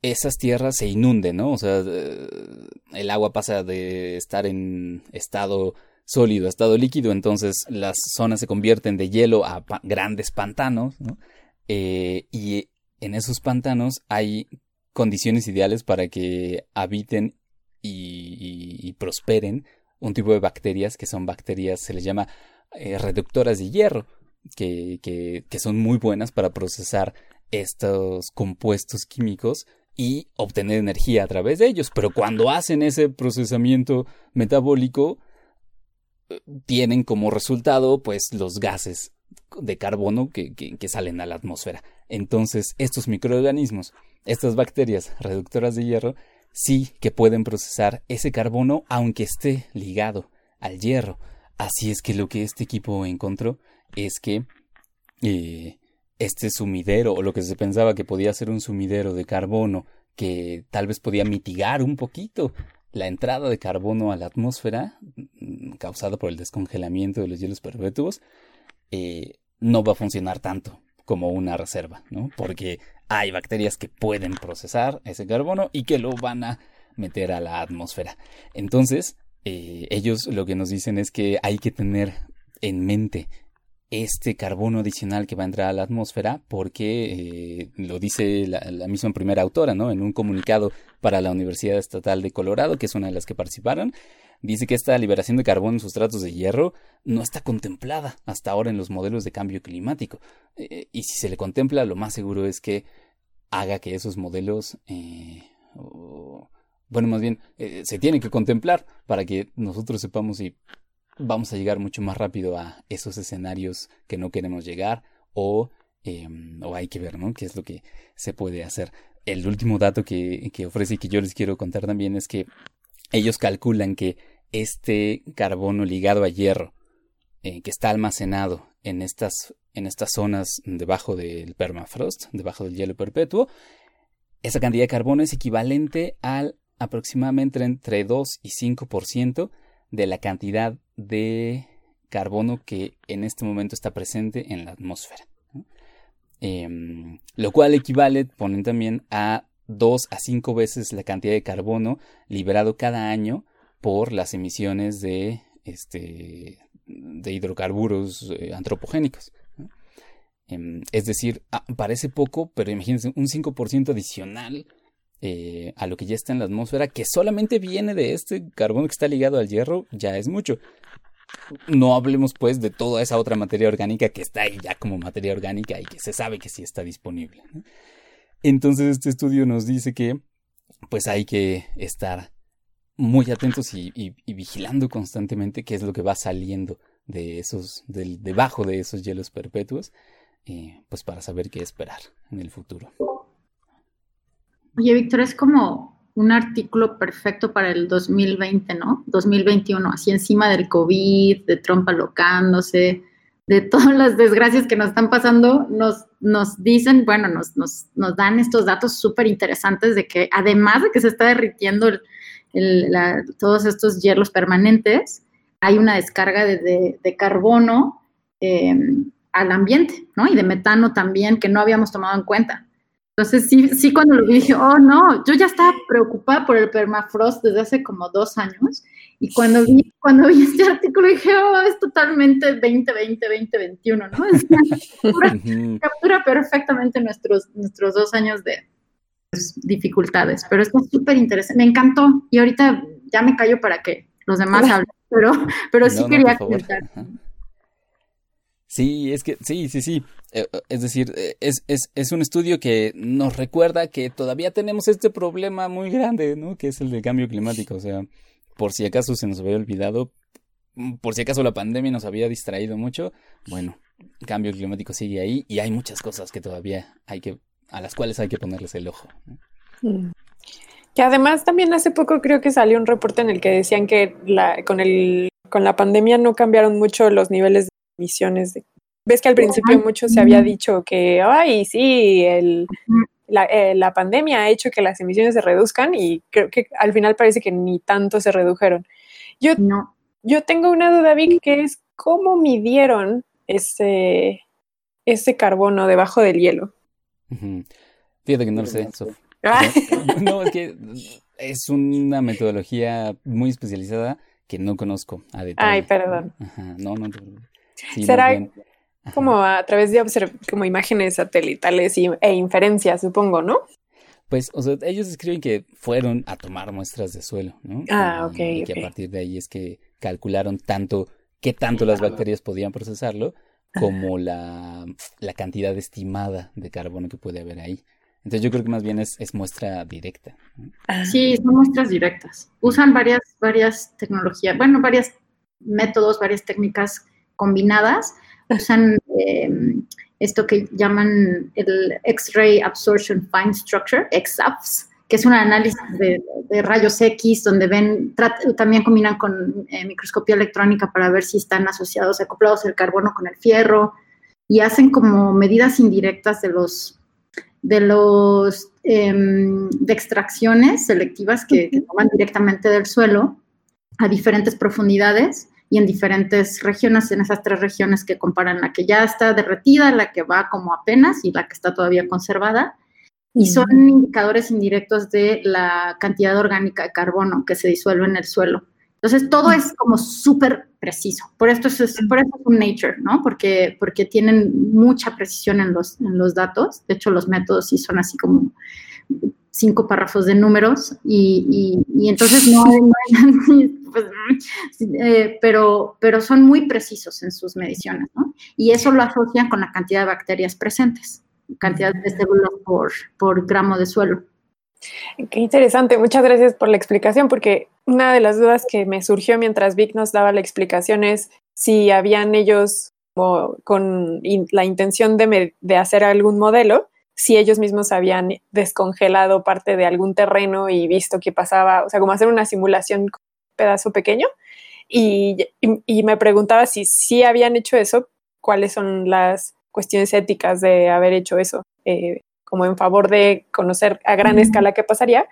esas tierras se inunden, ¿no? O sea, eh, el agua pasa de estar en estado sólido a estado líquido, entonces las zonas se convierten de hielo a grandes pantanos, ¿no? Eh, y en esos pantanos hay condiciones ideales para que habiten y, y- prosperen un tipo de bacterias que son bacterias, se les llama eh, reductoras de hierro, que, que, que son muy buenas para procesar estos compuestos químicos y obtener energía a través de ellos. Pero cuando hacen ese procesamiento metabólico, eh, tienen como resultado pues los gases de carbono que, que salen a la atmósfera. Entonces, estos microorganismos, estas bacterias reductoras de hierro, sí que pueden procesar ese carbono aunque esté ligado al hierro. Así es que lo que este equipo encontró es que eh, este sumidero, o lo que se pensaba que podía ser un sumidero de carbono, que tal vez podía mitigar un poquito la entrada de carbono a la atmósfera mm, causada por el descongelamiento de los hielos perpetuos, eh, no va a funcionar tanto como una reserva, ¿no? Porque hay bacterias que pueden procesar ese carbono y que lo van a meter a la atmósfera. Entonces, eh, ellos lo que nos dicen es que hay que tener en mente este carbono adicional que va a entrar a la atmósfera porque eh, lo dice la, la misma primera autora, ¿no? En un comunicado para la Universidad Estatal de Colorado, que es una de las que participaron, dice que esta liberación de carbono en sustratos de hierro no está contemplada hasta ahora en los modelos de cambio climático. Eh, y si se le contempla, lo más seguro es que haga que esos modelos, eh, bueno, más bien, eh, se tienen que contemplar para que nosotros sepamos si vamos a llegar mucho más rápido a esos escenarios que no queremos llegar o, eh, o hay que ver, ¿no? ¿Qué es lo que se puede hacer? El último dato que, que ofrece y que yo les quiero contar también es que ellos calculan que este carbono ligado a hierro eh, que está almacenado en estas, en estas zonas debajo del permafrost, debajo del hielo perpetuo, esa cantidad de carbono es equivalente al aproximadamente entre 2 y 5% de la cantidad de carbono que en este momento está presente en la atmósfera. Em, lo cual equivale, ponen también, a 2 a 5 veces la cantidad de carbono liberado cada año por las emisiones de, este, de hidrocarburos eh, antropogénicos. Em, es decir, ah, parece poco, pero imagínense, un 5% adicional eh, a lo que ya está en la atmósfera, que solamente viene de este carbono que está ligado al hierro, ya es mucho. No hablemos pues de toda esa otra materia orgánica que está ahí ya como materia orgánica y que se sabe que sí está disponible. Entonces este estudio nos dice que pues hay que estar muy atentos y, vigilando constantemente qué es lo que va saliendo de esos, del, debajo de esos hielos perpetuos, eh, pues para saber qué esperar en el futuro. Oye, Víctor, es como un artículo perfecto para el 2020, ¿no? 2021, así encima del COVID, de Trump alocándose, de todas las desgracias que nos están pasando, nos, nos dicen, bueno, nos, nos, nos dan estos datos súper interesantes de que además de que se está derritiendo el- todos estos hielos permanentes, hay una descarga de, de- carbono eh, al ambiente, ¿no? Y de metano también que no habíamos tomado en cuenta. Entonces sí, sí cuando lo dije, oh no, yo ya estaba preocupada por el permafrost desde hace como dos años y cuando vi, cuando vi este artículo dije, oh, es totalmente 2020, 2021, ¿no? Sea, captura, (laughs) captura perfectamente nuestros, nuestros dos años de dificultades, pero está súper interesante, me encantó y ahorita ya me callo para que los demás (laughs) hablen, pero, pero sí No, no, quería comentar. Sí, es que, sí, sí, sí. Eh, eh, es decir, eh, es, es, es un estudio que nos recuerda que todavía tenemos este problema muy grande, ¿no? Que es el del cambio climático. O sea, por si acaso se nos había olvidado, mm, por si acaso la pandemia nos había distraído mucho, bueno, el cambio climático sigue ahí y hay muchas cosas que todavía hay que, a las cuales hay que ponerles el ojo. Mm. Que además también hace poco creo que salió un reporte en el que decían que la, con, el, con la pandemia no cambiaron mucho los niveles de emisiones. De, Ves que al principio mucho se había dicho que, ay, sí, el, la, eh, la pandemia ha hecho que las emisiones se reduzcan y creo que al final parece que ni tanto se redujeron. Yo, No, yo tengo una duda, Vic, que es cómo midieron ese, ese carbono debajo del hielo. Fíjate que no lo sé, Sof. Ah, (laughs) No, es que es una metodología muy especializada que no conozco a detalle. Ay, perdón. Ajá, no, no. Sí, ¿Será. Como a través de como imágenes satelitales y, e inferencias, supongo, ¿no? Pues, o sea, ellos escriben que fueron a tomar muestras de suelo, ¿no? Ah, Y ok, Que ok. a partir de ahí es que calcularon tanto, qué tanto las bacterias podían procesarlo, como la, la cantidad estimada de carbono que puede haber ahí. Entonces yo creo que más bien es, es muestra directa. Sí, son muestras directas. Usan varias, varias tecnologías, bueno, varios métodos, varias técnicas combinadas. Usan eh, esto que llaman el X-Ray Absorption Fine Structure, XAFS, que es un análisis de, de rayos X, donde ven, también combinan con eh, microscopía electrónica para ver si están asociados, acoplados el carbono con el fierro, y hacen como medidas indirectas de los de los em, de extracciones selectivas que, que toman directamente del suelo a diferentes profundidades y en diferentes regiones, en esas tres regiones que comparan la que ya está derretida, la que va como apenas y la que está todavía conservada. Y son indicadores indirectos de la cantidad orgánica de carbono que se disuelve en el suelo. Entonces, todo es como súper preciso. Por esto es, por eso es un nature, ¿no? Porque, porque tienen mucha precisión en los, en los datos. De hecho, los métodos sí son así como cinco párrafos de números y, y, y entonces no hay, (laughs) pues, eh, pero, pero son muy precisos en sus mediciones, ¿no? Y eso lo asocian con la cantidad de bacterias presentes, cantidad de células por, por gramo de suelo. Qué interesante, muchas gracias por la explicación, porque una de las dudas que me surgió mientras Vic nos daba la explicación es si habían ellos con la intención de, me- de hacer algún modelo, si ellos mismos habían descongelado parte de algún terreno y visto qué pasaba, o sea, como hacer una simulación con un pedazo pequeño. Y, y- y me preguntaba si sí habían hecho eso, cuáles son las cuestiones éticas de haber hecho eso. Eh, como en favor de conocer a gran escala qué pasaría,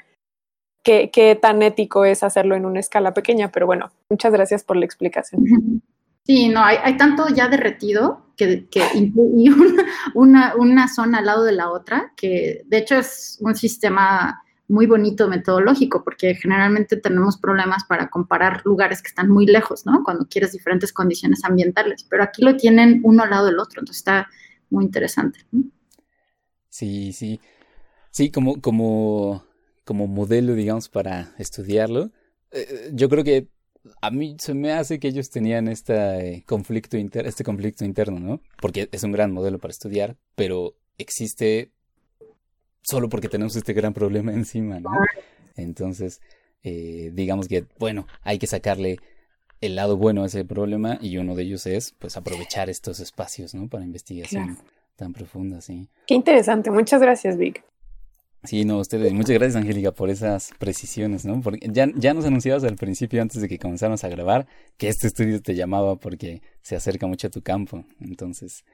qué, qué tan ético es hacerlo en una escala pequeña, pero bueno, muchas gracias por la explicación. (laughs) Sí, no, hay, hay tanto ya derretido que, y (laughs) una, una, zona al lado de la otra, que de hecho es un sistema muy bonito metodológico, porque generalmente tenemos problemas para comparar lugares que están muy lejos, ¿no? Cuando quieres diferentes condiciones ambientales, pero aquí lo tienen uno al lado del otro, entonces está muy interesante. Sí, sí. Sí, como, como, como modelo, digamos, para estudiarlo. eh, yo creo que a mí se me hace que ellos tenían este conflicto inter- este conflicto interno, ¿no? Porque es un gran modelo para estudiar, pero existe solo porque tenemos este gran problema (laughs) encima, ¿no? Entonces, eh, digamos que, bueno, hay que sacarle el lado bueno a ese problema y uno de ellos es, pues, aprovechar estos espacios, ¿no? Para investigación tan profunda, sí. Qué interesante. Muchas gracias, Vic. Sí, no, ustedes, muchas gracias Angélica por esas precisiones, ¿no? Porque ya, ya nos anunciabas al principio, antes de que comenzáramos a grabar, que este estudio te llamaba porque se acerca mucho a tu campo. Entonces,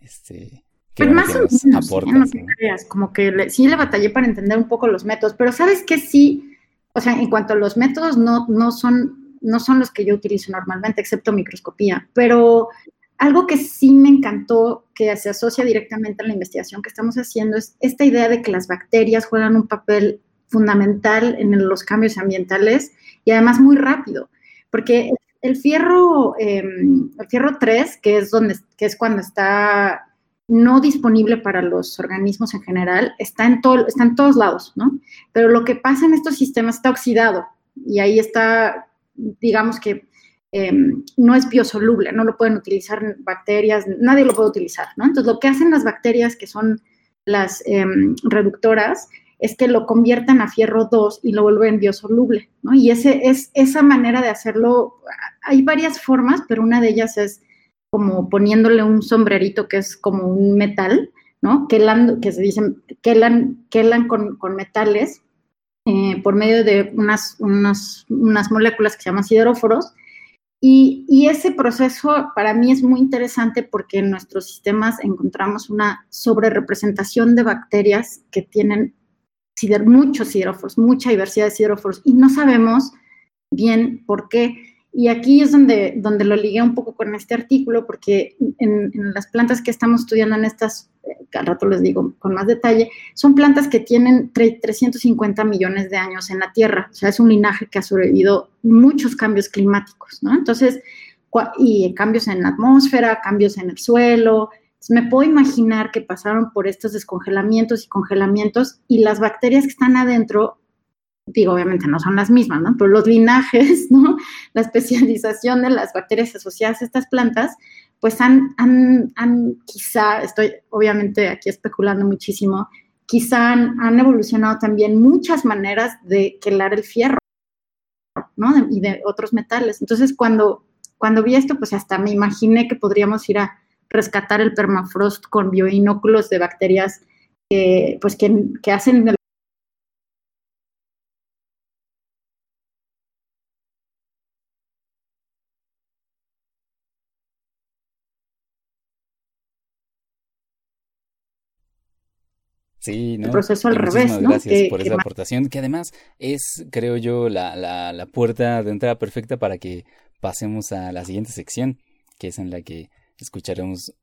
este, Pues bueno más o nos menos, no aportas, ¿no? creas, como que le- sí le batallé para entender un poco los métodos, pero sabes que sí, o sea, en cuanto a los métodos, no, no, son, no son los que yo utilizo normalmente, excepto microscopía, pero algo que sí me encantó, que se asocia directamente a la investigación que estamos haciendo, es esta idea de que las bacterias juegan un papel fundamental en los cambios ambientales y además muy rápido, porque el fierro, eh, el fierro 3, que es, donde, que es cuando está no disponible para los organismos en general, está en, todo, está en todos lados, ¿no? Pero lo que pasa en estos sistemas está oxidado y ahí está, digamos que eh, no es biosoluble, no lo pueden utilizar bacterias, nadie lo puede utilizar, ¿no? Entonces, lo que hacen las bacterias, que son las eh, reductoras, es que lo conviertan a fierro 2 y lo vuelven biosoluble, ¿no? Y ese, es, esa manera de hacerlo, hay varias formas, pero una de ellas es como poniéndole un sombrerito que es como un metal, ¿no? Quelan, que se dicen, quelan, quelan con, con metales eh, por medio de unas, unas, unas moléculas que se llaman sideróforos. Y, y, ese proceso para mí es muy interesante porque en nuestros sistemas encontramos una sobrerepresentación de bacterias que tienen muchos sideróforos, mucha diversidad de sideróforos, y no sabemos bien por qué. Y aquí es donde, donde lo ligué un poco con este artículo, porque en, las plantas que estamos estudiando en estas, eh, al rato les digo con más detalle, son plantas que tienen 350 millones de años en la Tierra. O sea, es un linaje que ha sobrevivido muchos cambios climáticos, ¿no? Entonces, y cambios en la atmósfera, cambios en el suelo. Me puedo imaginar que pasaron por estos descongelamientos y congelamientos y las bacterias que están adentro digo, obviamente no son las mismas, ¿no? Pero los linajes, (laughs) ¿no? La especialización de las bacterias asociadas a estas plantas, pues han, han, han quizá, estoy obviamente aquí especulando muchísimo, quizá han, evolucionado también muchas maneras de quelar el fierro, ¿no? Y de otros metales. Entonces, cuando, cuando vi esto, pues hasta me imaginé que podríamos ir a rescatar el permafrost con bioinóculos de bacterias eh, pues que, que hacen el Sí, ¿no? el proceso al revés, muchísimas ¿no? gracias Que- por que esa aportación, que además es, creo yo, la, la, la puerta de entrada perfecta para que pasemos a la siguiente sección, que es en la que escucharemos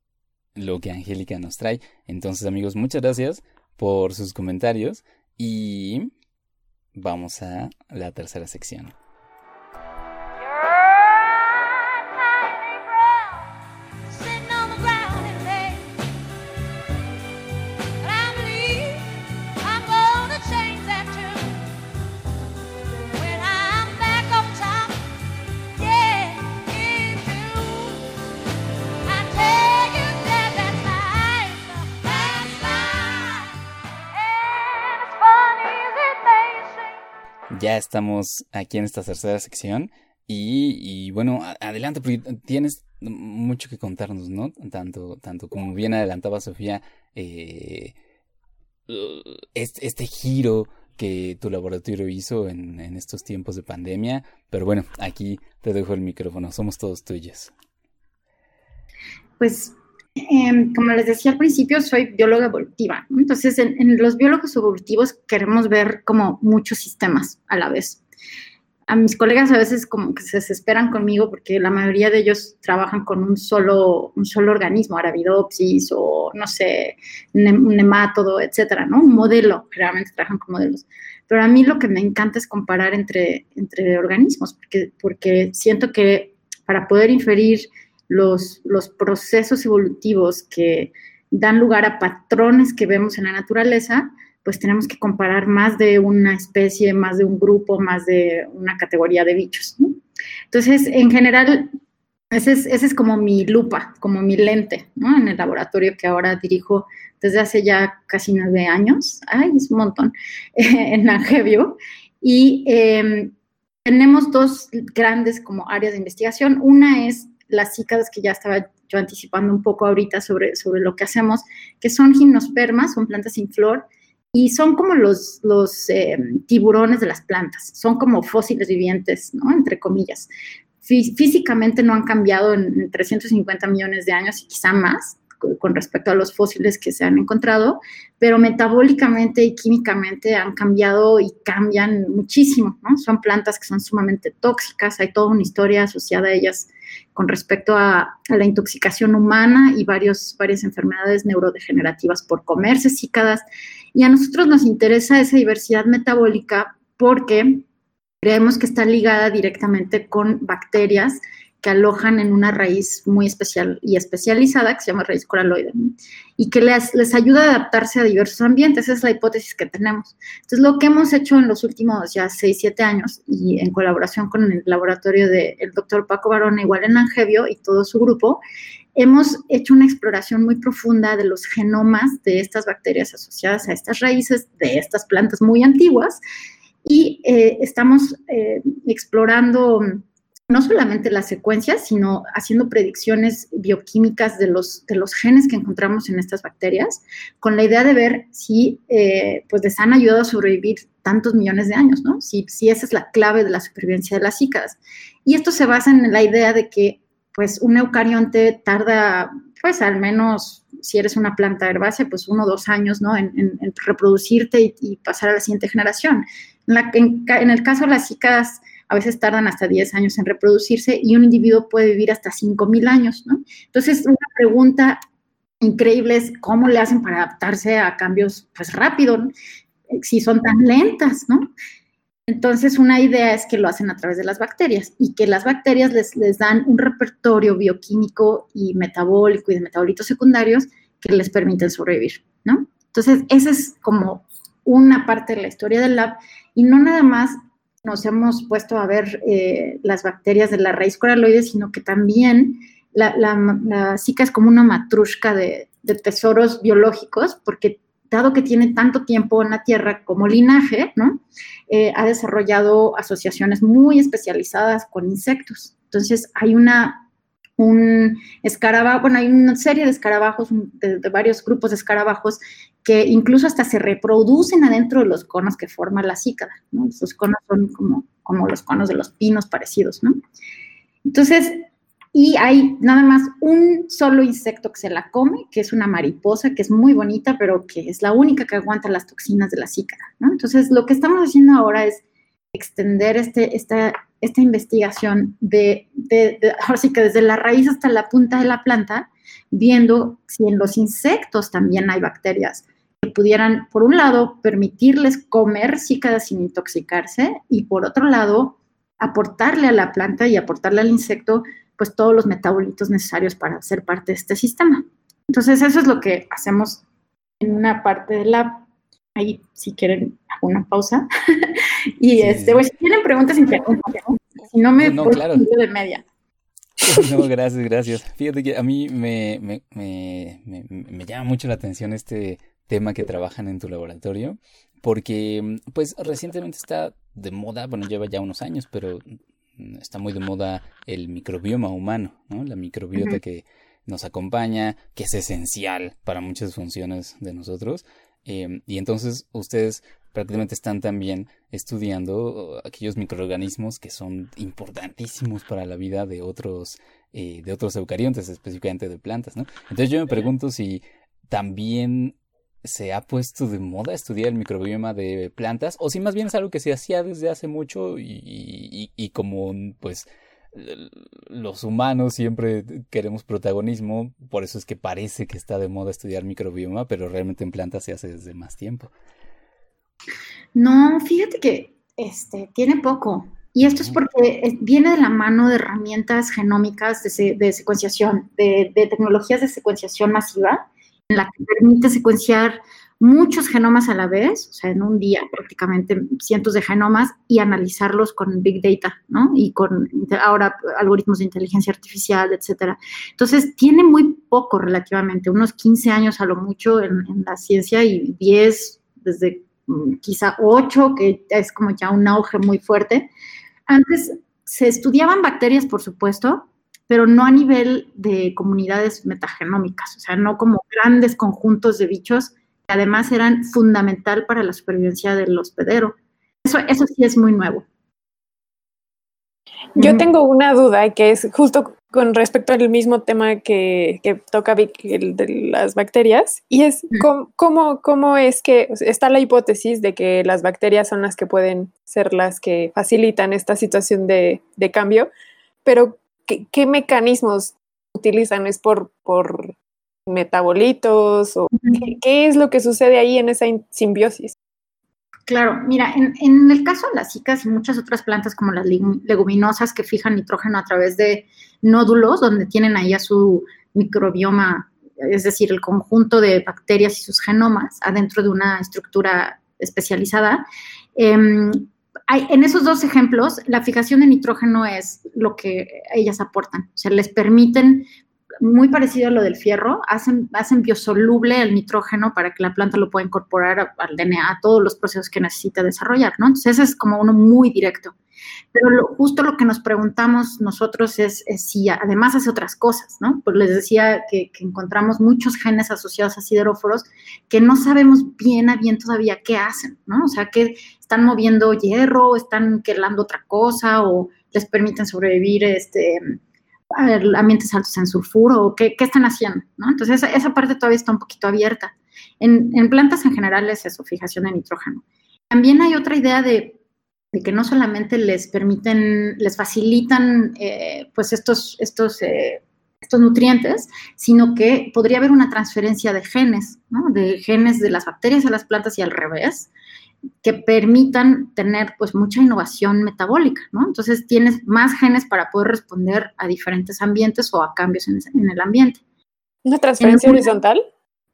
lo que Angélica nos trae. Entonces, amigos, muchas gracias por sus comentarios y vamos a la tercera sección. Estamos aquí en esta tercera sección y, bueno, adelante, porque tienes mucho que contarnos, ¿no? Tanto, tanto como bien adelantaba Sofía, eh, este, este giro que tu laboratorio hizo en, en estos tiempos de pandemia, pero bueno, aquí te dejo el micrófono, somos todos tuyos. pues, em, como les decía al principio, soy bióloga evolutiva. Entonces, en, en los biólogos evolutivos queremos ver como muchos sistemas a la vez. A mis colegas a veces como que se desesperan conmigo porque la mayoría de ellos trabajan con un solo, un solo organismo, Arabidopsis o, no sé, un nemátodo, etcétera, ¿no? Un modelo, generalmente trabajan con modelos. Pero a mí lo que me encanta es comparar entre, entre organismos, porque, porque siento que para poder inferir los, los procesos evolutivos que, dan lugar a patrones que vemos en la naturaleza, pues tenemos que comparar más de una especie, más de un grupo, más de una categoría de bichos. ¿no? Entonces, en general, ese es, ese es, como mi lupa, como mi lente. En el laboratorio que ahora dirijo desde hace ya casi nueve años, ay, es un montón, (laughs) en Angevio. Y eh, tenemos dos grandes como áreas de investigación. Una es las cícadas que ya estaba yo anticipando un poco ahorita sobre, sobre lo que hacemos, que son gimnospermas, son plantas sin flor, y son como los, los eh, tiburones de las plantas, son como fósiles vivientes, ¿no? Entre comillas. Fí físicamente no han cambiado en, en 350 millones de años y quizá más, con respecto a los fósiles que se han encontrado, pero metabólicamente y químicamente han cambiado y cambian muchísimo, ¿no? Son plantas que son sumamente tóxicas, hay toda una historia asociada a ellas con respecto a, la intoxicación humana y varios, varias enfermedades neurodegenerativas por comerse cícadas. Y a nosotros nos interesa esa diversidad metabólica porque creemos que está ligada directamente con bacterias que alojan en una raíz muy especial y especializada que se llama raíz coraloide ¿no? y que les, les, ayuda a adaptarse a diversos ambientes. Esa es la hipótesis que tenemos. Entonces, lo que hemos hecho en los últimos ya 6, 7 años y en colaboración con el laboratorio del doctor Paco Barona, igual en Angevio y todo su grupo, hemos hecho una exploración muy profunda de los genomas de estas bacterias asociadas a estas raíces de estas plantas muy antiguas y eh, estamos eh, explorando no solamente las secuencias, sino haciendo predicciones bioquímicas de los, de los genes que encontramos en estas bacterias, con la idea de ver si eh, pues les han ayudado a sobrevivir tantos millones de años, ¿no? Si, si esa es la clave de la supervivencia de las cícadas. Y esto se basa en la idea de que pues un eucarionte tarda pues al menos si eres una planta herbácea, pues uno o dos años, ¿no? En, reproducirte y, pasar a la siguiente generación. En el caso de las cícadas, a veces tardan hasta 10 años en reproducirse y un individuo puede vivir hasta 5.000 años, ¿no? Entonces, una pregunta increíble es cómo le hacen para adaptarse a cambios, pues rápido, si son tan lentas, ¿no? Entonces, una idea es que lo hacen a través de las bacterias y que las bacterias les dan un repertorio bioquímico y metabólico y de metabolitos secundarios que les permiten sobrevivir, ¿no? Entonces, esa es como una parte de la historia del lab y no nada más nos hemos puesto a ver eh, las bacterias de la raíz coraloide, sino que también la, la, la es como una matrushka de, de, tesoros biológicos, porque dado que tiene tanto tiempo en la Tierra como linaje, ¿no? Eh, ha desarrollado asociaciones muy especializadas con insectos. Entonces, hay una un escarabajo, bueno, hay una serie de escarabajos, de, varios grupos de escarabajos que incluso hasta se reproducen adentro de los conos que forma la cícada, ¿no? Esos conos son como, como los conos de los pinos parecidos, ¿no? Entonces, y hay nada más un solo insecto que se la come, que es una mariposa, que es muy bonita, pero que es la única que aguanta las toxinas de la cícada, ¿no? Entonces, lo que estamos haciendo ahora es extender este, esta, esta investigación de, ahora sí que desde la raíz hasta la punta de la planta, viendo si en los insectos también hay bacterias que pudieran, por un lado, permitirles comer cícadas sin intoxicarse y por otro lado, aportarle a la planta y aportarle al insecto pues todos los metabolitos necesarios para ser parte de este sistema. Entonces, eso es lo que hacemos en una parte de la ahí si quieren una pausa. (laughs) y sí. este, pues, si tienen preguntas, interrumpan. Si no me no, claro. de media. (laughs) No, gracias, gracias. Fíjate que a mí me, me, me, me, llama mucho la atención este tema que trabajan en tu laboratorio, porque pues recientemente está de moda, bueno, lleva ya unos años, pero está muy de moda el microbioma humano, ¿no? La microbiota uh -huh. que nos acompaña, que es esencial para muchas funciones de nosotros. Eh, y entonces ustedes prácticamente están también estudiando aquellos microorganismos que son importantísimos para la vida de otros, eh, de otros eucariontes, específicamente de plantas, ¿no? Entonces yo me pregunto si también se ha puesto de moda estudiar el microbioma de plantas o si más bien es algo que se hacía desde hace mucho y, y, y como pues los humanos siempre queremos protagonismo, por eso es que parece que está de moda estudiar microbioma, pero realmente en plantas se hace desde más tiempo. No, fíjate que este tiene poco. Y esto es porque viene de la mano de herramientas genómicas de, de secuenciación, de, de, tecnologías de secuenciación masiva en la que permite secuenciar muchos genomas a la vez, o sea, en un día prácticamente cientos de genomas y analizarlos con Big Data, ¿no? Y con ahora algoritmos de inteligencia artificial, etcétera. Entonces, tiene muy poco relativamente, unos 15 años a lo mucho en, en la ciencia y 10 desde mm, quizá 8, que es como ya un auge muy fuerte. Antes se estudiaban bacterias, por supuesto, pero no a nivel de comunidades metagenómicas, o sea, no como grandes conjuntos de bichos además eran fundamental para la supervivencia del hospedero. Eso, eso sí es muy nuevo. Yo tengo una duda que es justo con respecto al mismo tema que, que toca Vic, el de las bacterias, y es cómo, cómo, cómo es que o sea, está la hipótesis de que las bacterias son las que pueden ser las que facilitan esta situación de, de cambio, pero ¿qué, qué mecanismos utilizan? ¿Es por, por metabolitos o qué, qué es lo que sucede ahí en esa simbiosis? Claro, mira, en, en el caso de las cicas y muchas otras plantas como las leg- leguminosas que fijan nitrógeno a través de nódulos, donde tienen ahí a su microbioma, es decir, el conjunto de bacterias y sus genomas adentro de una estructura especializada. em, hay- en esos dos ejemplos, la fijación de nitrógeno es lo que ellas aportan, o sea, les permiten muy parecido a lo del fierro, hacen, hacen biosoluble el nitrógeno para que la planta lo pueda incorporar al DNA, a todos los procesos que necesita desarrollar, ¿no? Entonces, ese es como uno muy directo. Pero lo- justo lo que nos preguntamos nosotros es, si además hace otras cosas, ¿no? Pues les decía que, encontramos muchos genes asociados a sideróforos que no sabemos bien a bien todavía qué hacen, ¿no? O sea, que están moviendo hierro, están quelando otra cosa o les permiten sobrevivir este, ambientes altos en sulfuro qué, qué están haciendo, ¿no? Entonces, esa, parte todavía está un poquito abierta. En, plantas en general es eso, fijación de nitrógeno. También hay otra idea de, que no solamente les permiten, les facilitan eh, pues estos, estos, eh, estos nutrientes, sino que podría haber una transferencia de genes. De genes de las bacterias a las plantas y al revés, que permitan tener pues mucha innovación metabólica, ¿no? Entonces tienes más genes para poder responder a diferentes ambientes o a cambios en, en el ambiente. ¿Una transferencia una- horizontal?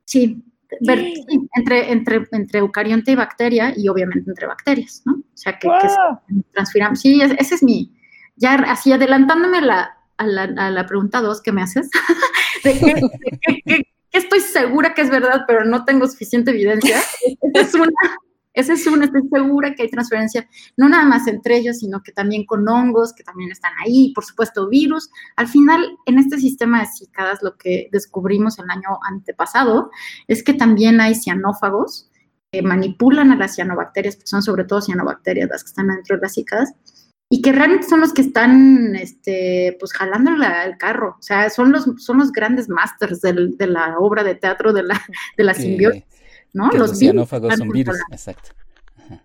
Sí, ver- (gasps) sí, entre, entre, entre eucarionte y bacteria y obviamente entre bacterias, ¿no? O sea, que, que se ¡Wow! transfiramos. Sí, es- ese es mi, ya así adelantándome a la, a la, a la pregunta dos que me haces, (laughs) de que, de que- que- estoy segura que es verdad, pero no tengo suficiente evidencia. (laughs) Es una, esa es una, estoy segura que hay transferencia, no nada más entre ellos, sino que también con hongos, que también están ahí, por supuesto virus. Al final, en este sistema de cícadas, lo que descubrimos el año antepasado es que también hay cianófagos que manipulan a las cianobacterias, que son sobre todo cianobacterias las que están dentro de las cícadas, y que realmente son los que están este, pues jalando la- el carro. O sea, son los, son los grandes masters del- de la obra de teatro de la, de la simbiosis, ¿no? que los virus cianófagos son virus, exacto. Ajá.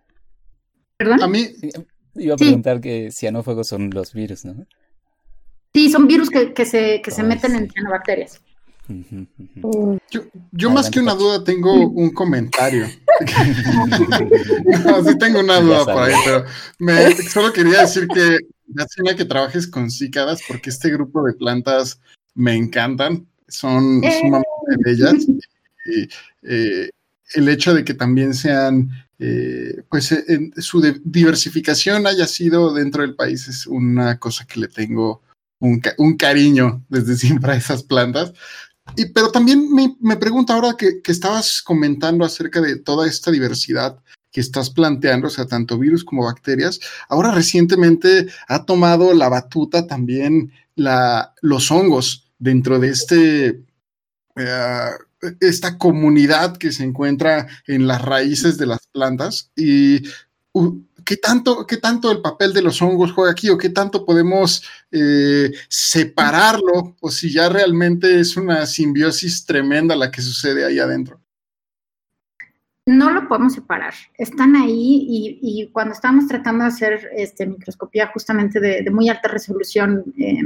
¿Perdón? A mí, Iba a Sí. preguntar que cianófagos son los virus, ¿no? Sí, son virus que, que se, que se meten sí. en cianobacterias. Yo, yo más que una duda tengo un comentario. (laughs) no, sí tengo una duda por ahí, pero me, solo quería decir que me fascina que trabajes con cícadas porque este grupo de plantas me encantan, son Eh. sumamente bellas. Y, eh, el hecho de que también sean, eh, pues eh, en- su diversificación haya sido dentro del país es una cosa que le tengo un, un cariño desde siempre a esas plantas. Y, pero también me, me pregunto ahora que, que estabas comentando acerca de toda esta diversidad que estás planteando, o sea, tanto virus como bacterias, ahora recientemente ha tomado la batuta también la, los hongos dentro de este, eh, esta comunidad que se encuentra en las raíces de las plantas y ¿qué, tanto, qué tanto el papel de los hongos juega aquí o qué tanto podemos eh, separarlo o si ya realmente es una simbiosis tremenda la que sucede ahí adentro. No lo podemos separar. Están ahí y, cuando estamos tratando de hacer este, microscopía justamente de, muy alta resolución, eh,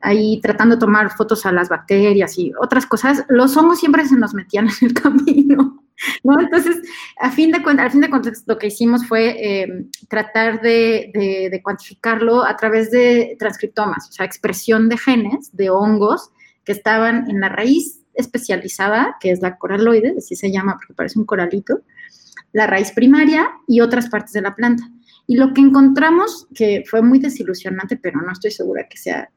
ahí tratando de tomar fotos a las bacterias y otras cosas, los hongos siempre se nos metían (laughs) en el camino. ¿no? Entonces, a fin de cuentas, al fin de lo que hicimos fue eh, tratar de, de, de cuantificarlo a través de transcriptomas, o sea, expresión de genes de hongos que estaban en la raíz especializada, que es la coraloide, así se llama porque parece un coralito, la raíz primaria y otras partes de la planta. Y lo que encontramos, que fue muy desilusionante, pero no estoy segura que sea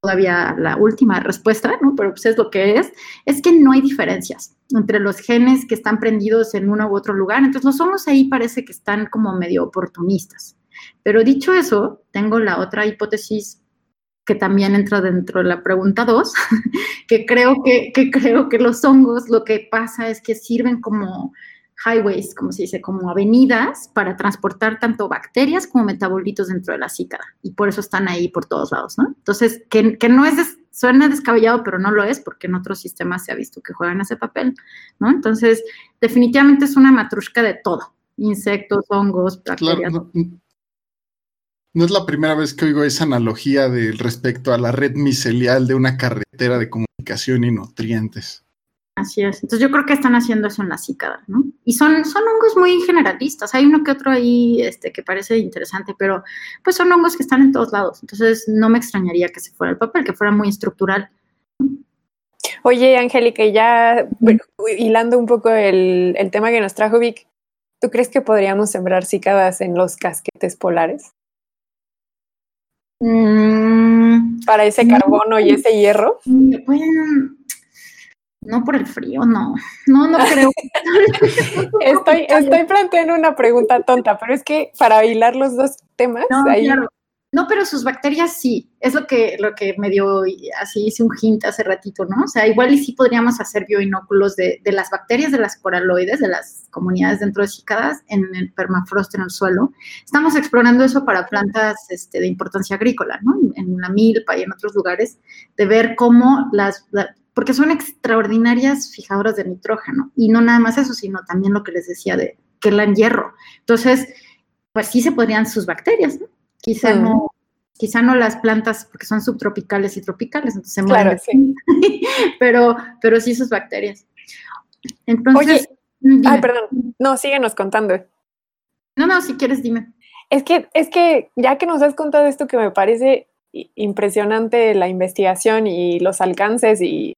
todavía la última respuesta, ¿no? Pero pues es lo que es, es que no hay diferencias entre los genes que están prendidos en uno u otro lugar. Entonces los hongos ahí parece que están como medio oportunistas. Pero dicho eso, tengo la otra hipótesis que también entra dentro de la pregunta 2, (laughs) que creo que, que creo que los hongos lo que pasa es que sirven como highways, como se dice, como avenidas para transportar tanto bacterias como metabolitos dentro de la cícada. Y por eso están ahí por todos lados, ¿no? Entonces, que, que no es, des- suena descabellado, pero no lo es, porque en otros sistemas se ha visto que juegan ese papel, ¿no? Entonces, definitivamente es una matrushka de todo. Insectos, hongos, Claro, bacterias. no, no es la primera vez que oigo esa analogía de respecto a la red micelial de una carretera de comunicación y nutrientes. Así es. Entonces yo creo que están haciendo eso en la cícada, ¿no? Y son, son hongos muy generalistas. Hay uno que otro ahí este, que parece interesante, pero pues son hongos que están en todos lados. Entonces no me extrañaría que se fuera el papel, que fuera muy estructural. Oye, Angélica, y ya bueno, hilando un poco el, el tema que nos trajo Vic, ¿tú crees que podríamos sembrar cícadas en los casquetes polares? Mm, Para ese No. carbono y ese hierro. bueno, no por el frío, no. No, no creo. (laughs) (laughs) Estoy, estoy planteando una pregunta tonta, pero es que para hilar los dos temas, No, claro. No, pero sus bacterias sí. Es lo que, lo que me dio, así hice un hint hace ratito, ¿no? O sea, igual y sí podríamos hacer bioinóculos de, de las bacterias de las coraloides, de las comunidades dentro de cícadas, en el permafrost en el suelo. Estamos explorando eso para plantas este, de importancia agrícola, ¿no? En la milpa y en otros lugares, de ver cómo las, la- porque son extraordinarias fijadoras de nitrógeno. Y no nada más eso, sino también lo que les decía de que la hierro. Entonces, pues sí se podrían sus bacterias, ¿no? Quizá Mm. no, quizá no las plantas porque son subtropicales y tropicales, entonces se Claro, mueren. (laughs) pero, pero sí sus bacterias. Entonces, dime. Ay, perdón. No, síguenos contando. no, no, si quieres dime. Es que, es que ya que nos has contado esto que me parece impresionante la investigación y los alcances y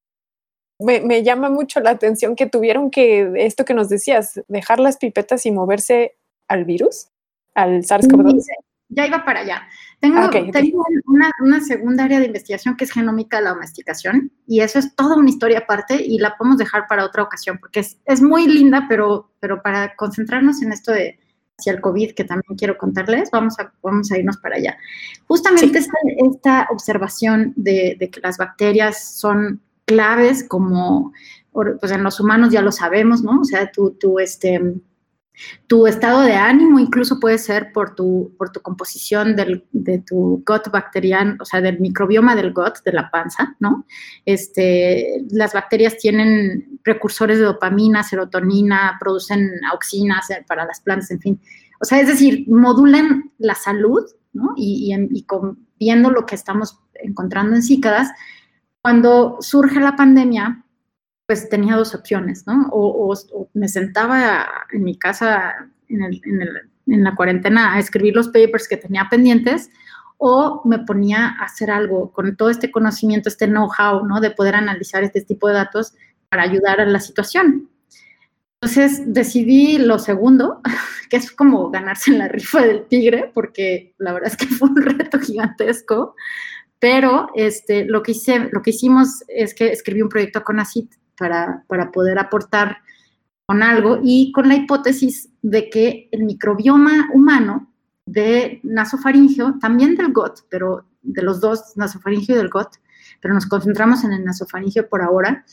me, me llama mucho la atención que tuvieron que, esto que nos decías, dejar las pipetas y moverse al virus, al SARS-CoV-2. Ya iba para allá. Tengo, tengo una, una segunda área de investigación que es genómica de la domesticación y eso es toda una historia aparte y la podemos dejar para otra ocasión porque es, es muy linda, pero, pero para concentrarnos en esto de hacia el COVID que también quiero contarles, vamos a, vamos a irnos para allá. Justamente esta, esta observación de, de que las bacterias son claves como, pues en los humanos ya lo sabemos, ¿no? O sea, tu, tu, este, tu estado de ánimo incluso puede ser por tu, por tu composición del, de tu gut bacteriano, o sea, del microbioma del gut, de la panza, ¿no? Este, las bacterias tienen precursores de dopamina, serotonina, producen auxinas para las plantas, en fin. O sea, es decir, modulan la salud, ¿no? Y, y viendo lo que estamos encontrando en cícadas, cuando surge la pandemia, pues tenía dos opciones, ¿no? O, o- o me sentaba en mi casa en, el- en el- en la cuarentena a escribir los papers que tenía pendientes, o me ponía a hacer algo con todo este conocimiento, este know-how, ¿no? De poder analizar este tipo de datos para ayudar a la situación. Entonces decidí lo segundo, (laughs) que es como ganarse en la rifa del tigre, porque la verdad es que (laughs) fue un reto gigantesco, pero este, lo, que hice, lo que hicimos es que escribí un proyecto con ACID para, poder aportar con algo y con la hipótesis de que el microbioma humano de nasofaringeo, también del GOT, pero de los dos, nasofaringeo y del GOT, pero nos concentramos en el nasofaringeo por ahora,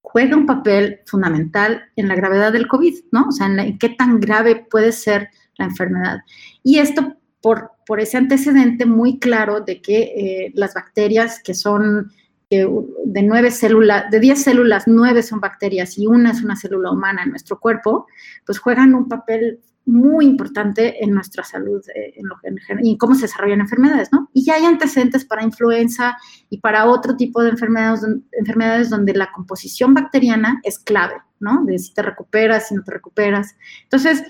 juega un papel fundamental en la gravedad del COVID, ¿no? O sea, en qué tan grave puede ser la enfermedad. Y esto por, por ese antecedente muy claro de que eh, las bacterias que son que de nueve células, de 10 células, nueve son bacterias y una es una célula humana en nuestro cuerpo, pues juegan un papel muy importante en nuestra salud eh, en en, cómo se desarrollan enfermedades, ¿no? Y ya hay antecedentes para influenza y para otro tipo de enfermedades, enfermedades donde la composición bacteriana es clave, ¿no? De si te recuperas, si no te recuperas. Entonces,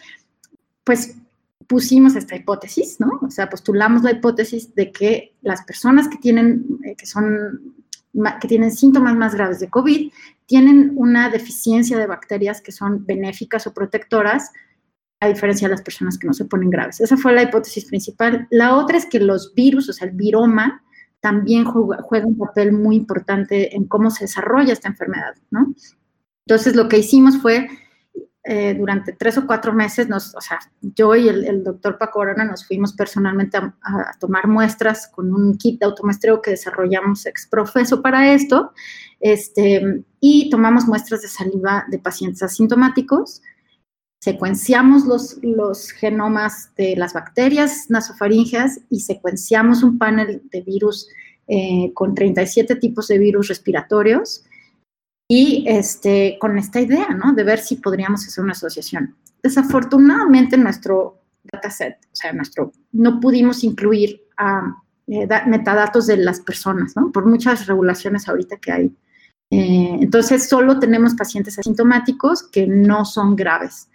pues pusimos esta hipótesis, ¿no? O sea, postulamos la hipótesis de que las personas que tienen, eh, que son, que tienen síntomas más graves de COVID, tienen una deficiencia de bacterias que son benéficas o protectoras, a diferencia de las personas que no se ponen graves. Esa fue la hipótesis principal. La otra es que los virus, o sea, el viroma, también juega, un papel muy importante en cómo se desarrolla esta enfermedad, ¿no? Entonces, lo que hicimos fue, eh, durante tres o cuatro meses, nos, o sea, yo y el, el doctor Paco Arona nos fuimos personalmente a, a, tomar muestras con un kit de automuestreo que desarrollamos ex profeso para esto, este, y tomamos muestras de saliva de pacientes asintomáticos, secuenciamos los, los genomas de las bacterias nasofaringeas y secuenciamos un panel de virus eh, con 37 tipos de virus respiratorios y este, con esta idea, ¿no? De ver si podríamos hacer una asociación. Desafortunadamente, nuestro dataset, o sea, nuestro, no pudimos incluir a eh, metadatos de las personas, ¿no? Por muchas regulaciones ahorita que hay. Eh, entonces, solo tenemos pacientes asintomáticos que no son graves.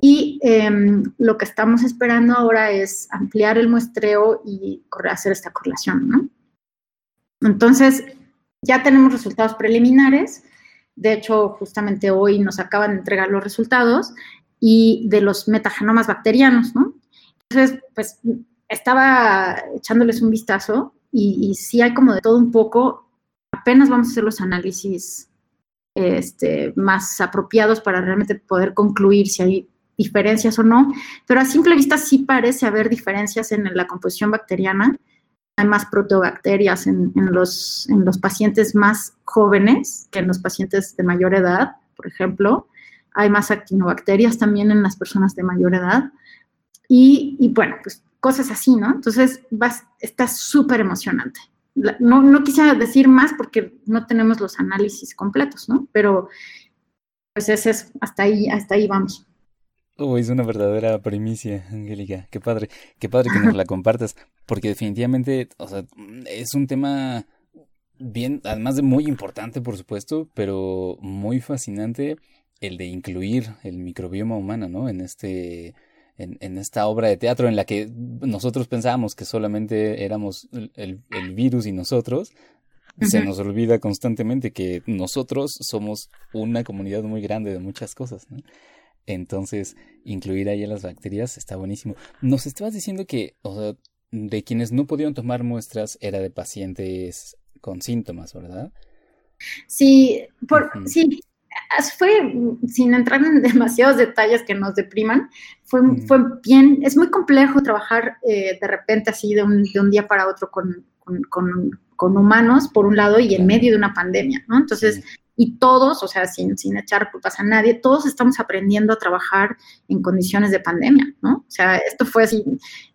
Y eh, lo que estamos esperando ahora es ampliar el muestreo y hacer esta correlación, ¿no? Entonces, ya tenemos resultados preliminares. De hecho, justamente hoy nos acaban de entregar los resultados y de los metagenomas bacterianos, ¿no? Entonces, pues estaba echándoles un vistazo y, y sí hay como de todo un poco. Apenas vamos a hacer los análisis este, más apropiados para realmente poder concluir si hay diferencias o no, pero a simple vista sí parece haber diferencias en la composición bacteriana. Hay más protobacterias en, en, los, en los pacientes más jóvenes que en los pacientes de mayor edad, por ejemplo. Hay más actinobacterias también en las personas de mayor edad. Y, y bueno, pues cosas así, ¿no? Entonces, vas, está súper emocionante. No, no quisiera decir más porque no tenemos los análisis completos, ¿no? Pero pues es, hasta ahí, hasta ahí vamos. Oh, es una verdadera primicia, Angélica. Qué padre, qué padre que nos la (laughs) compartas, porque definitivamente, o sea, es un tema bien, además de muy importante, por supuesto, pero muy fascinante el de incluir el microbioma humano, ¿no? En este, en, en esta obra de teatro en la que nosotros pensábamos que solamente éramos el, el, el virus y nosotros. Uh -huh. Se nos olvida constantemente que nosotros somos una comunidad muy grande de muchas cosas, ¿no? Entonces, incluir ahí a las bacterias está buenísimo. Nos estabas diciendo que, o sea, de quienes no pudieron tomar muestras era de pacientes con síntomas, ¿verdad? Sí, por, uh -huh. sí, fue, sin entrar en (laughs) demasiados detalles que nos depriman, fue, uh -huh. fue bien, es muy complejo trabajar eh, de repente así de un, de un, día para otro con, con, con, con, humanos, por un lado, y en medio de una pandemia, ¿no? Entonces, y todos, o sea, sin, sin echar culpas a nadie, todos estamos aprendiendo a trabajar en condiciones de pandemia, ¿no? O sea, esto fue así,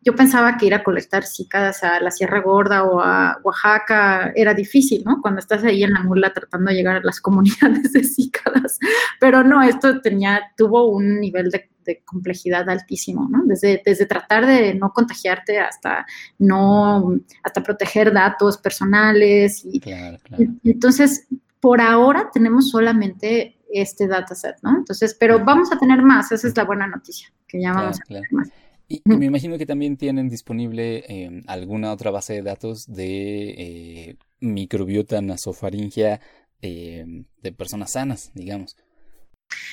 yo pensaba que ir a colectar cícadas a la Sierra Gorda o a Oaxaca era difícil, ¿no? Cuando estás ahí en la mula tratando de llegar a las (laughs) comunidades de cícadas, pero no, esto tenía, tuvo un nivel de de complejidad altísimo, ¿no? Desde, desde tratar de no contagiarte hasta no, hasta proteger datos personales. Y, claro, claro. y entonces, por ahora tenemos solamente este dataset, ¿no? Entonces, pero vamos a tener más, esa es la buena noticia, que ya vamos claro, a tener más. Y, y, me imagino que también tienen disponible eh, alguna otra base de datos de eh, microbiota nasofaringea eh, de personas sanas, digamos.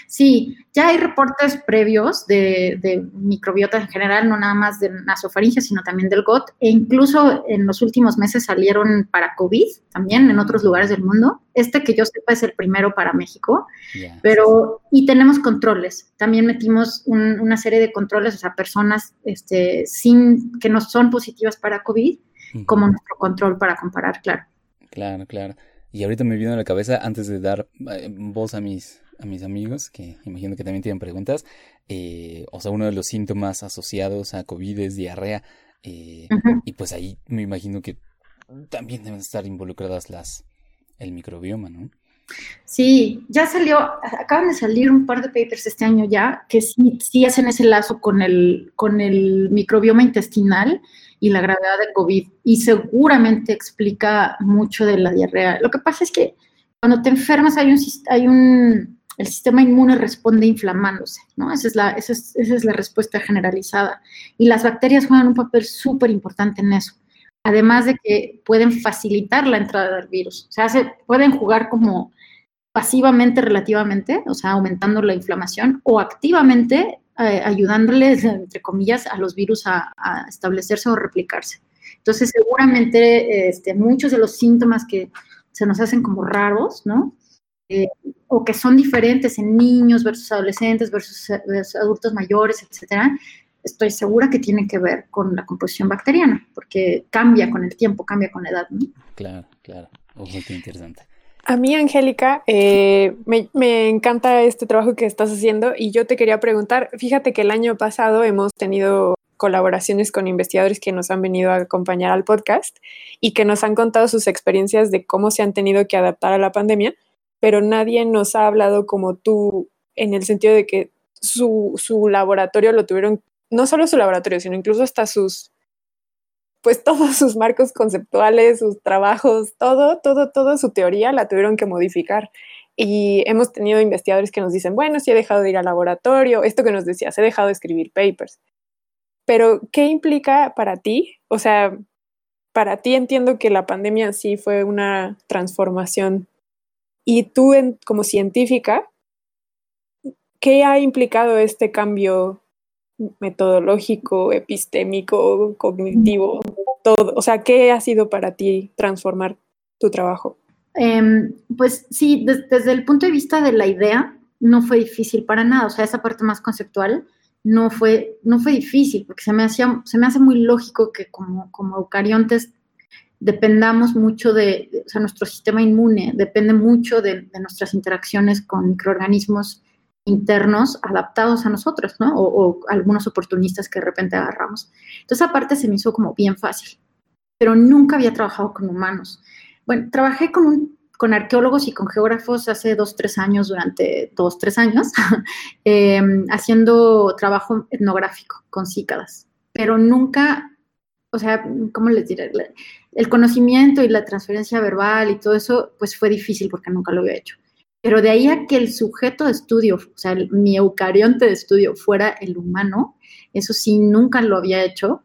Sí, ya hay reportes previos de, de, microbiota en general, no nada más de nasofaringe, sino también del GOT, e incluso en los últimos meses salieron para COVID también en otros lugares del mundo. Este que yo sepa es el primero para México, yeah, pero y tenemos controles. También metimos un, una serie de controles, o sea, personas este, sin que no son positivas para COVID, uh -huh. como nuestro control para comparar, claro. Claro, claro. Y ahorita me vino a la cabeza, antes de dar eh, voz a mis, a mis amigos, que imagino que también tienen preguntas, eh, o sea, uno de los síntomas asociados a COVID es diarrea, eh, uh -huh. y pues ahí me imagino que también deben estar involucradas las, el microbioma, ¿no? Sí, ya salió, acaban de salir un par de papers este año ya que sí, sí hacen ese lazo con el, con el microbioma intestinal y la gravedad de COVID y seguramente explica mucho de la diarrea. Lo que pasa es que cuando te enfermas hay un, hay un el sistema inmune responde inflamándose, ¿no? Esa es la, esa es, esa es la respuesta generalizada. Y las bacterias juegan un papel súper importante en eso. Además de que pueden facilitar la entrada del virus. O sea, se, pueden jugar como pasivamente relativamente, o sea, aumentando la inflamación, o activamente eh, ayudándoles, entre comillas, a los virus a, establecerse o replicarse. Entonces, seguramente este, muchos de los síntomas que se nos hacen como raros, ¿no? Eh, o que son diferentes en niños versus adolescentes versus, versus adultos mayores, etcétera, estoy segura que tienen que ver con la composición bacteriana, porque cambia con el tiempo, cambia con la edad. ¿no? Claro, claro. Oh, qué interesante. A mí, Angélica, eh, me, me encanta este trabajo que estás haciendo y yo te quería preguntar, fíjate que el año pasado hemos tenido colaboraciones con investigadores que nos han venido a acompañar al podcast y que nos han contado sus experiencias de cómo se han tenido que adaptar a la pandemia, pero nadie nos ha hablado como tú en el sentido de que su, su laboratorio lo tuvieron, no solo su laboratorio, sino incluso hasta sus, pues (laughs) todos sus marcos conceptuales, sus trabajos, todo, todo, todo su teoría la tuvieron que modificar. Y hemos tenido investigadores que nos dicen, bueno, sí he dejado de ir al laboratorio, esto que nos decías, he dejado de escribir papers. Pero, ¿qué implica para ti? O sea, para ti entiendo que la pandemia sí fue una transformación. Y tú, como científica, ¿qué ha implicado este cambio metodológico, epistémico, cognitivo, todo? O sea, ¿qué ha sido para ti transformar tu trabajo? Em, pues sí, des- desde el punto de vista de la idea, no fue difícil para nada. O sea, esa parte más conceptual no fue, no fue difícil, porque se me, hacía, se me hace muy lógico que como, como eucariontes dependamos mucho de, o sea, nuestro sistema inmune depende mucho de, nuestras interacciones con microorganismos internos adaptados a nosotros, ¿no? O, algunos oportunistas que de repente agarramos. Entonces, esa parte se me hizo como bien fácil, pero nunca había trabajado con humanos. Bueno, trabajé con, con arqueólogos y con geógrafos hace dos, tres años, durante dos, tres años, (laughs) eh, haciendo trabajo etnográfico con cícadas, pero nunca, o sea, ¿cómo les diré? El conocimiento y la transferencia verbal y todo eso, pues fue difícil porque nunca lo había hecho. Pero de ahí a que el sujeto de estudio, o sea, el- mi eucarionte de estudio fuera el humano, eso sí, nunca lo había hecho.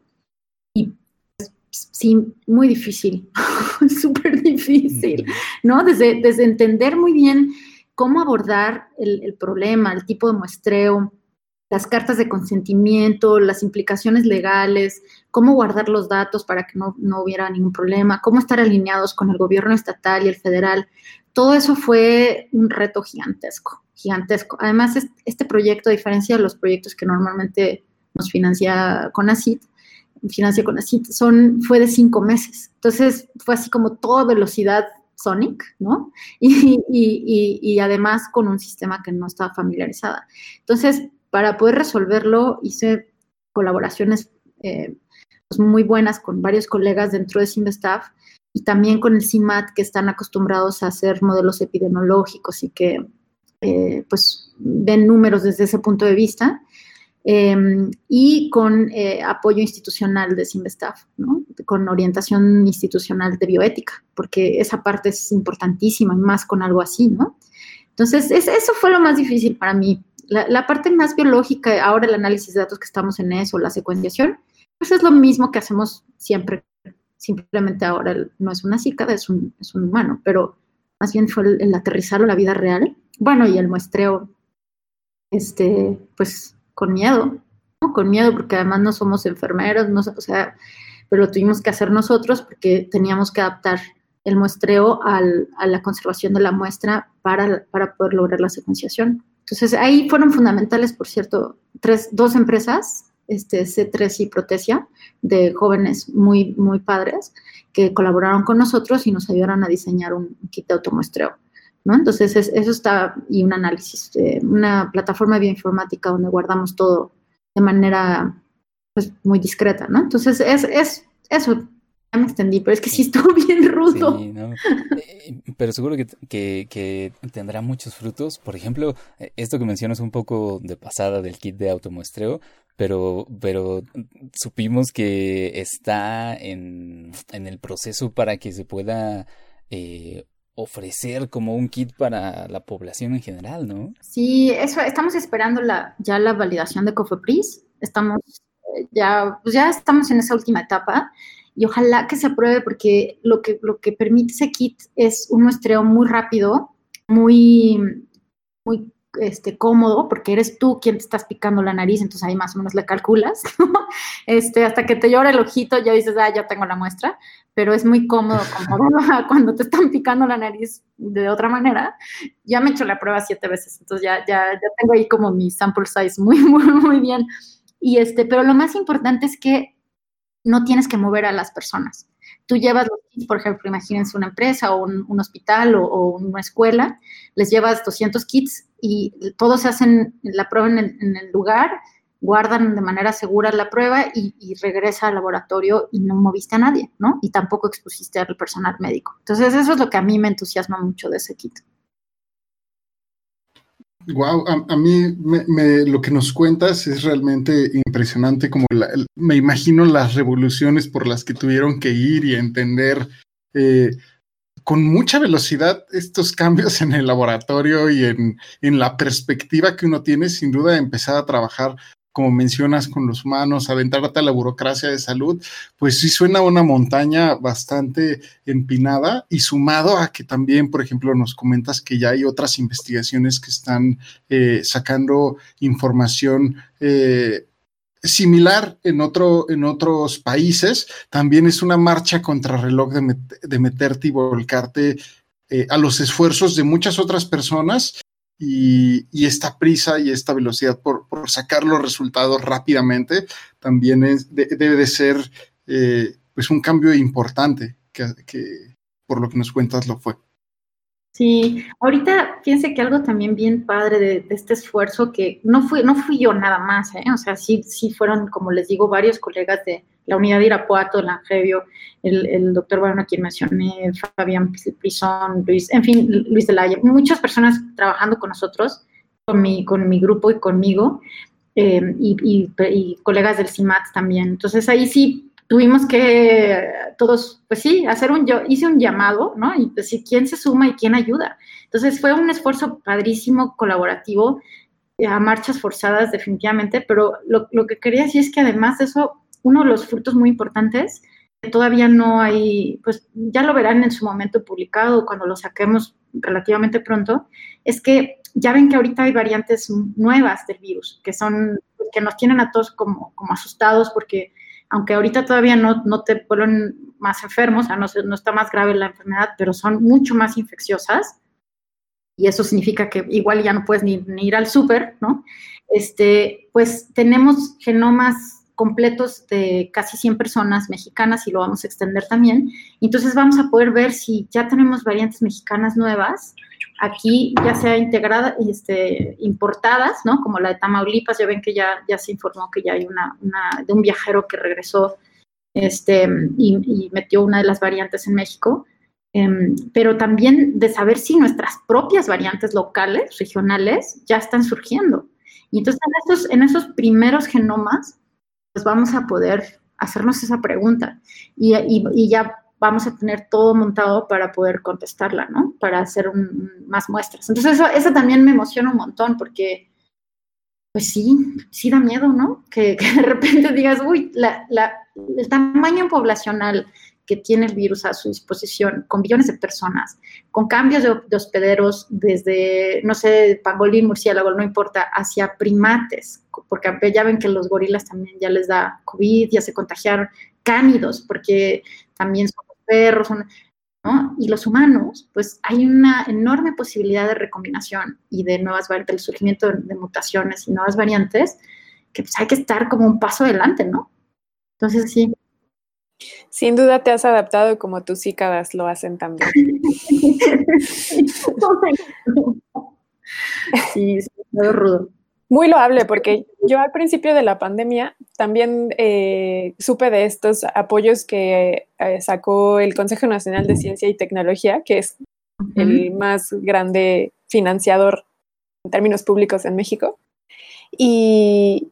Y pues, sí, muy difícil, (laughs) súper difícil. ¿no? Desde, desde entender muy bien cómo abordar el, el problema, el tipo de muestreo, las cartas de consentimiento, las implicaciones legales, cómo guardar los datos para que no, no hubiera ningún problema, cómo estar alineados con el gobierno estatal y el federal. Todo eso fue un reto gigantesco, gigantesco. Además, es- este proyecto, a diferencia de los proyectos que normalmente nos financia CONACYT, financia CONACYT, son, fue de cinco meses. Entonces, fue así como toda velocidad Sonic, ¿no? (laughs) Y, y- y- y además con un sistema que no estaba familiarizada. Entonces, para poder resolverlo, hice colaboraciones eh, pues, muy buenas con varios colegas dentro de Simvestaff y también con el CIMAT, que están acostumbrados a hacer modelos epidemiológicos y que eh, pues ven números desde ese punto de vista. eh, y con eh, apoyo institucional de Simvestaff, ¿no? con orientación institucional de bioética, porque esa parte es importantísima, más con algo así, ¿no? Entonces, es- eso fue lo más difícil para mí. La, parte más biológica, ahora el análisis de datos que estamos en eso, la secuenciación, pues es lo mismo que hacemos siempre. Simplemente ahora no es una cícada, es un, es un humano, pero más bien fue el, el aterrizarlo a la vida real. Bueno, y el muestreo, este, pues con miedo, ¿no? Con miedo, porque además no somos enfermeros, no, o sea, pero lo tuvimos que hacer nosotros porque teníamos que adaptar el muestreo al- a la conservación de la muestra para, para poder lograr la secuenciación. Entonces, ahí fueron fundamentales, por cierto, tres, dos empresas, este, C3 y Protesia, de jóvenes muy, muy padres, que colaboraron con nosotros y nos ayudaron a diseñar un kit de automuestreo. ¿no? Entonces, es- eso está, y un análisis, eh, una plataforma bioinformática donde guardamos todo de manera pues, muy discreta, ¿no? Entonces, es, es eso, ya me extendí, pero es que sí estuvo bien rudo. Sí, ¿no? Eh, Pero seguro que, que, que tendrá muchos frutos. Por ejemplo, eh, esto que mencionas un poco de pasada del kit de automuestreo, pero, pero supimos que está en, en el proceso para que se pueda eh, ofrecer como un kit para la población en general, ¿no? Sí, eso, estamos esperando la, ya la validación de COFEPRIS. Estamos ya, pues ya estamos en esa última etapa y ojalá que se apruebe porque lo que, lo que permite ese kit es un muestreo muy rápido muy, muy este, cómodo, porque eres tú quien te estás picando la nariz, entonces ahí más o menos le calculas, (laughs) este, hasta que te llora el ojito, ya dices, ah, ya tengo la muestra, pero es muy cómodo como (laughs) cuando te están picando la nariz de otra manera. Ya me he hecho la prueba siete veces, entonces ya, ya, ya tengo ahí como mi sample size muy, (laughs) muy, muy bien. Y este, pero lo más importante es que no tienes que mover a las personas. Tú llevas los kits, por ejemplo, imagínense una empresa o un, hospital o, o, una escuela, les llevas 200 kits y todos se hacen la prueba en el, en el lugar, guardan de manera segura la prueba y, y, regresa al laboratorio y no moviste a nadie, ¿no? Y tampoco expusiste al personal médico. Entonces, eso es lo que a mí me entusiasma mucho de ese kit. Wow, a, mí me, lo que nos cuentas es realmente impresionante, como la, me imagino las revoluciones por las que tuvieron que ir y entender eh, con mucha velocidad estos cambios en el laboratorio y en, en, la perspectiva que uno tiene, sin duda, empezar a trabajar como mencionas, con los humanos, aventarte a la burocracia de salud, pues sí suena una montaña bastante empinada y sumado a que también, por ejemplo, nos comentas que ya hay otras investigaciones que están eh, sacando información. Eh, similar en, otro, en otros países, también es una marcha contra reloj de, de meterte y volcarte eh, a los esfuerzos de muchas otras personas y, esta prisa y esta velocidad por, sacar los resultados rápidamente también es, de, debe de ser eh, pues un cambio importante que, por lo que nos cuentas lo fue. Sí, ahorita fíjense que algo también bien padre de, de, este esfuerzo que no fui, no fui yo nada más, ¿eh? o sea, sí, sí fueron, como les digo, varios colegas de la unidad de Irapuato, el Angevio, el, el doctor Bueno, quien mencioné, Fabián Prison, Luis, en fin, Luis de la muchas personas trabajando con nosotros, con mi, con mi grupo y conmigo, eh, y, y, y colegas del CIMAT también. Entonces ahí sí tuvimos que todos, pues sí, hacer un, yo hice un llamado, ¿no? Y pues quién se suma y quién ayuda. Entonces fue un esfuerzo padrísimo, colaborativo, a marchas forzadas definitivamente, pero lo, lo que quería decir es que además de eso, uno de los frutos muy importantes, que todavía no hay, pues ya lo verán en su momento publicado, cuando lo saquemos relativamente pronto, es que ya ven que ahorita hay variantes nuevas del virus, que son, que nos tienen a todos como, como asustados porque aunque ahorita todavía no, no te vuelven más enfermos, o sea, no, no, está más grave la enfermedad, pero son mucho más infecciosas. Y eso significa que igual ya no puedes ni, ni ir al súper, ¿no? Este, pues tenemos genomas completos de casi 100 personas mexicanas y lo vamos a extender también. Entonces vamos a poder ver si ya tenemos variantes mexicanas nuevas aquí ya sea integrada, este, importadas, ¿no? Como la de Tamaulipas, ya ven que ya, ya se informó que ya hay una, de un viajero que regresó este, y, metió una de las variantes en México, eh, pero también de saber si nuestras propias variantes locales, regionales, ya están surgiendo. Y entonces en esos, en esos primeros genomas, pues vamos a poder hacernos esa pregunta y, y, y ya vamos a tener todo montado para poder contestarla, ¿no? Para hacer un, más muestras. Entonces, eso, eso, también me emociona un montón porque, pues sí, sí da miedo, ¿no? Que, (laughs) que de repente digas, uy, la, la, el tamaño poblacional que tiene el virus a su disposición, con billones de personas, con cambios de, de hospederos desde, no sé, pangolín, murciélago, no importa, hacia primates, porque ya ven que los gorilas también ya les da COVID, ya se contagiaron, cánidos, porque también son perros, son, ¿no? Y los humanos, pues hay una enorme posibilidad de recombinación y de nuevas variantes, del surgimiento de, mutaciones y nuevas variantes, que pues hay que estar como un paso adelante, ¿no? Entonces, sí. Sin duda te has adaptado como tus cícadas lo hacen también. sí, sí, muy rudo. Muy loable, porque yo al principio de la pandemia también eh, supe de estos apoyos que eh, sacó el Consejo Nacional de Ciencia y Tecnología, que es uh -huh. el más grande financiador en términos públicos en México. Y,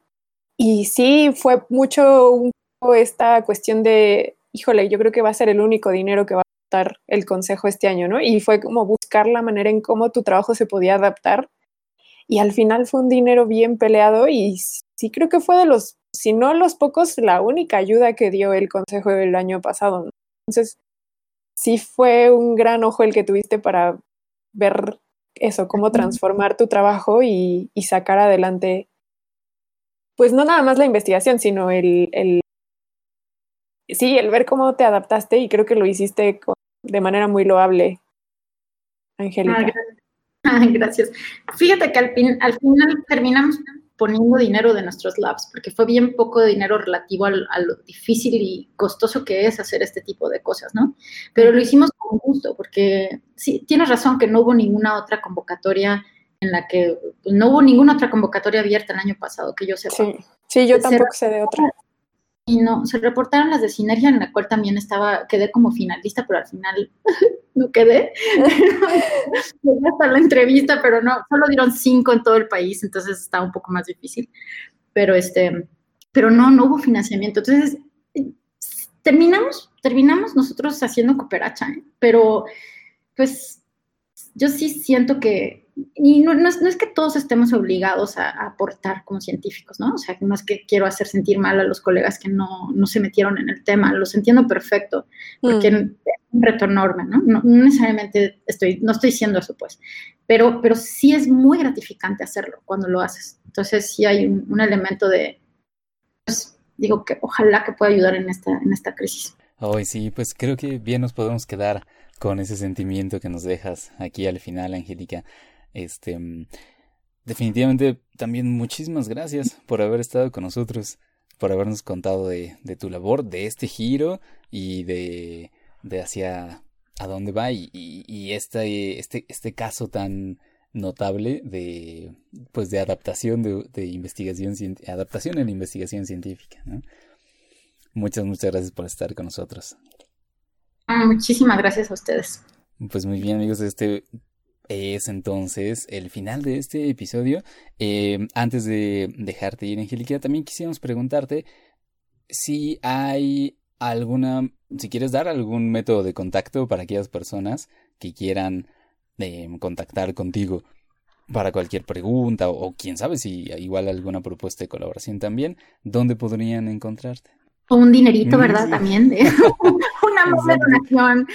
y sí, fue mucho esta cuestión de, híjole, yo creo que va a ser el único dinero que va a dar el Consejo este año, ¿no? Y fue como buscar la manera en cómo tu trabajo se podía adaptar y al final fue un dinero bien peleado y sí creo que fue de los, si no los pocos, la única ayuda que dio el Consejo el año pasado. Entonces, sí fue un gran ojo el que tuviste para ver eso, cómo transformar tu trabajo y, y sacar adelante, pues no nada más la investigación, sino el, el, sí, el ver cómo te adaptaste y creo que lo hiciste con- de manera muy loable, Angélica. Ah, gracias. (laughs) Ah, gracias. Fíjate que al, fin- al final terminamos poniendo dinero de nuestros labs, porque fue bien poco dinero relativo al- a lo difícil y costoso que es hacer este tipo de cosas, ¿no? Pero lo hicimos con gusto, porque sí, tienes razón que no hubo ninguna otra convocatoria en la que, pues, no hubo ninguna otra convocatoria abierta el año pasado, que yo sepa. Sí, sí, yo tampoco sé de otra. Y no, se reportaron las de Sinergia, en la cual también estaba, quedé como finalista, pero al final (laughs) no quedé. (laughs) Llegué hasta la entrevista, pero no, solo dieron cinco en todo el país, entonces estaba un poco más difícil. Pero este, pero no, no hubo financiamiento. Entonces, terminamos, terminamos nosotros haciendo cooperacha, ¿eh? pero pues yo sí siento que, y no, no es, no es que todos estemos obligados a, a aportar como científicos, ¿no? O sea, no es que quiero hacer sentir mal a los colegas que no, no se metieron en el tema, los entiendo perfecto, porque Mm. es un reto enorme, ¿no? No, no necesariamente estoy, no estoy diciendo eso, pues, pero, pero sí es muy gratificante hacerlo cuando lo haces. Entonces sí hay un, un elemento de, pues, digo que ojalá que pueda ayudar en esta, en esta crisis. Hoy sí, pues creo que bien nos podemos quedar con ese sentimiento que nos dejas aquí al final, Angélica. Este, mm, definitivamente también muchísimas gracias por haber estado con nosotros, por habernos contado de, de tu labor, de este giro y de, de hacia a dónde va y, y, y este, este, este caso tan notable de, pues de adaptación de, de investigación, adaptación en investigación científica, ¿no? Muchas, muchas gracias por estar con nosotros. Ah, muchísimas gracias a ustedes. Pues muy bien, amigos, este es entonces el final de este episodio. Eh, antes de dejarte ir, Angélica, también quisiéramos preguntarte si hay alguna, si quieres dar algún método de contacto para aquellas personas que quieran eh, contactar contigo para cualquier pregunta o, o quién sabe si igual alguna propuesta de colaboración también, ¿dónde podrían encontrarte? O un dinerito, Mm, ¿verdad? sí. También (laughs) de una donación.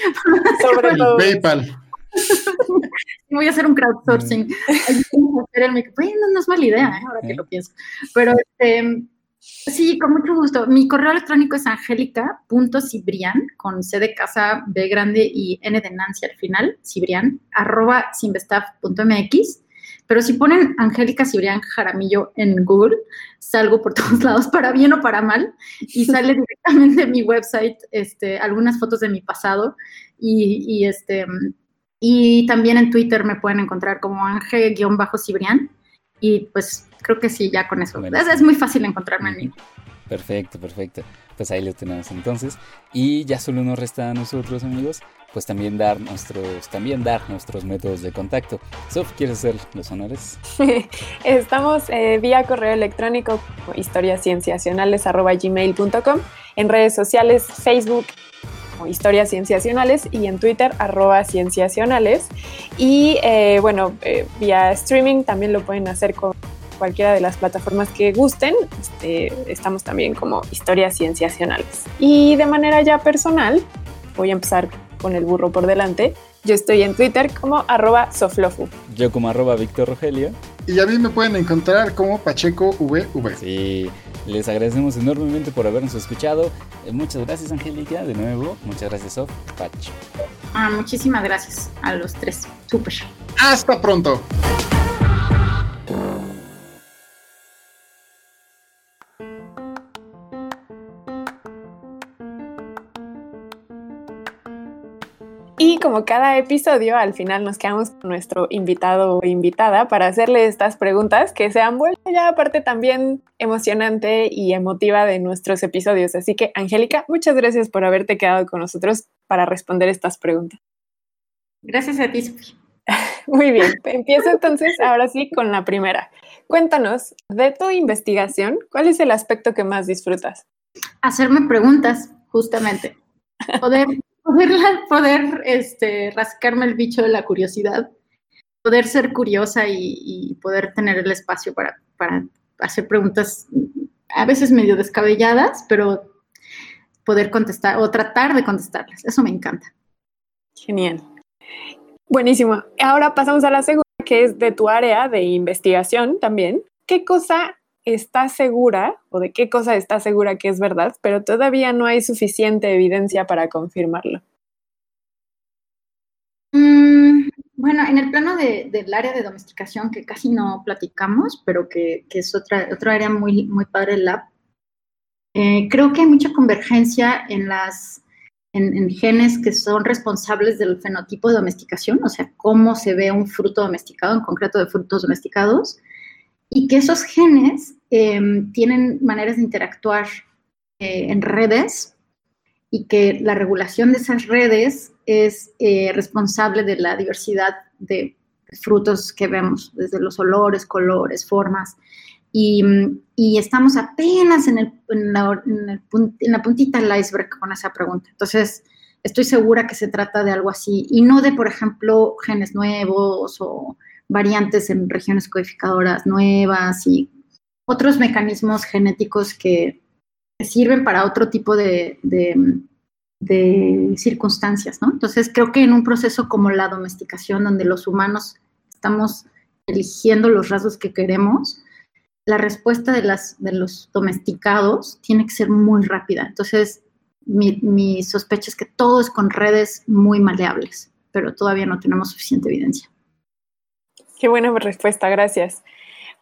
Sobre (laughs) El. PayPal. (laughs) Voy a hacer un crowdsourcing. Mic- Bueno, no es mala idea, ¿eh? ahora que lo pienso. Pero este, sí, con mucho gusto. Mi correo electrónico es angélica.cibrian, con C de casa, B grande y N de Nancy al final, cibrian, arroba simvestaff.mx. Pero si ponen Angélica Cibrián Jaramillo en Google, salgo por (laughs) todos lados, para bien o para mal, y sale directamente mi website, este, algunas fotos de mi pasado, y, y, este, y también en Twitter me pueden encontrar como Ange-Cibrián, y pues creo que sí, ya con eso. Bueno, es, muy fácil encontrarme en mí. Perfecto, perfecto. Pues ahí lo tenemos entonces. Y ya solo nos resta a nosotros, amigos, pues también dar nuestros, también dar nuestros métodos de contacto. Sof, ¿quieres hacer los honores? (laughs) Estamos eh, vía correo electrónico historiascienciacionales.gmail.com en redes sociales Facebook como Historias Cienciacionales y en Twitter arroba cienciacionales. Y eh, bueno eh, vía streaming también lo pueden hacer con cualquiera de las plataformas que gusten. Este, estamos también como Historias Cienciacionales. Y de manera ya personal voy a empezar con el burro por delante. Yo estoy en Twitter como arroba soflofu. Yo como arroba Víctor Rogelio. Y a mí me pueden encontrar como Pacheco VV. Sí, les agradecemos enormemente por habernos escuchado. Eh, Muchas gracias, Angélica, de nuevo. Muchas gracias, Sof. Pach. Ah, muchísimas gracias a los tres. Súper. Hasta pronto. Y como cada episodio, al final nos quedamos con nuestro invitado o invitada para hacerle estas preguntas que se han vuelto ya aparte también emocionante y emotiva de nuestros episodios. Así que, Angélica, muchas gracias por haberte quedado con nosotros para responder estas preguntas. Gracias a ti, Sofía. (laughs) Muy bien, empiezo entonces ahora sí con la primera. Cuéntanos, de tu investigación, ¿cuál es el aspecto que más disfrutas? Hacerme preguntas, justamente. Poder, poderla- poder este, rascarme el bicho de la curiosidad, poder ser curiosa y, y poder tener el espacio para, para hacer preguntas a veces medio descabelladas, pero poder contestar o tratar de contestarlas. Eso me encanta. Genial. Buenísimo. Ahora pasamos a la segunda. que es de tu área de investigación también. ¿Qué cosa está segura o de qué cosa está segura que es verdad, pero todavía no hay suficiente evidencia para confirmarlo? Mm, bueno, en el plano de- del área de domesticación, que casi no platicamos, pero que, es otra, otra área muy, muy padre del eh, creo que hay mucha convergencia en, las, en genes que son responsables del fenotipo de domesticación, o sea, cómo se ve un fruto domesticado, en concreto de frutos domesticados, y que esos genes eh, tienen maneras de interactuar eh, en redes y que la regulación de esas redes es eh, responsable de la diversidad de frutos que vemos, desde los olores, colores, formas. Y, y estamos apenas en, el- en la, en el en la puntita del iceberg con esa pregunta. Entonces, estoy segura que se trata de algo así y no de, por ejemplo, genes nuevos o variantes en regiones codificadoras nuevas y otros mecanismos genéticos que, sirven para otro tipo de, circunstancias, ¿no? Entonces creo que en un proceso como la domesticación, donde los humanos estamos eligiendo los rasgos que queremos, la respuesta de, las, los domesticados tiene que ser muy rápida. Entonces, mi sospecha es que todo es con redes muy maleables, pero todavía no tenemos suficiente evidencia. Qué buena respuesta, gracias.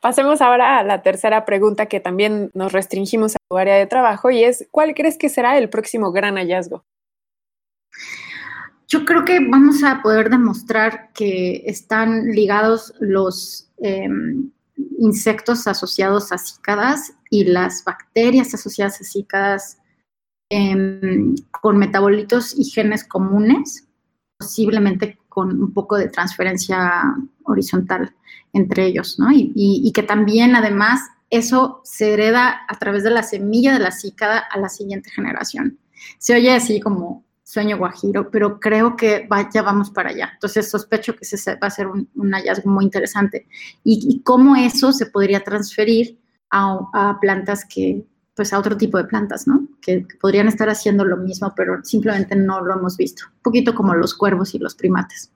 Pasemos ahora a la tercera pregunta que también nos restringimos a tu área de trabajo y es, ¿cuál crees que será el próximo gran hallazgo? Yo creo que vamos a poder demostrar que están ligados los eh, insectos asociados a cícadas y las bacterias asociadas a cícadas eh, con metabolitos y genes comunes, posiblemente con un poco de transferencia horizontal entre ellos, ¿no? Y, que también además eso se hereda a través de la semilla de la cícada a la siguiente generación. Se oye así como sueño guajiro, pero creo que va- ya vamos para allá. Entonces sospecho que ese va a ser un, hallazgo muy interesante. Y, cómo eso se podría transferir a plantas que, pues a otro tipo de plantas, ¿no? Que, que podrían estar haciendo lo mismo, pero simplemente no lo hemos visto. Un poquito como los cuervos y los primates.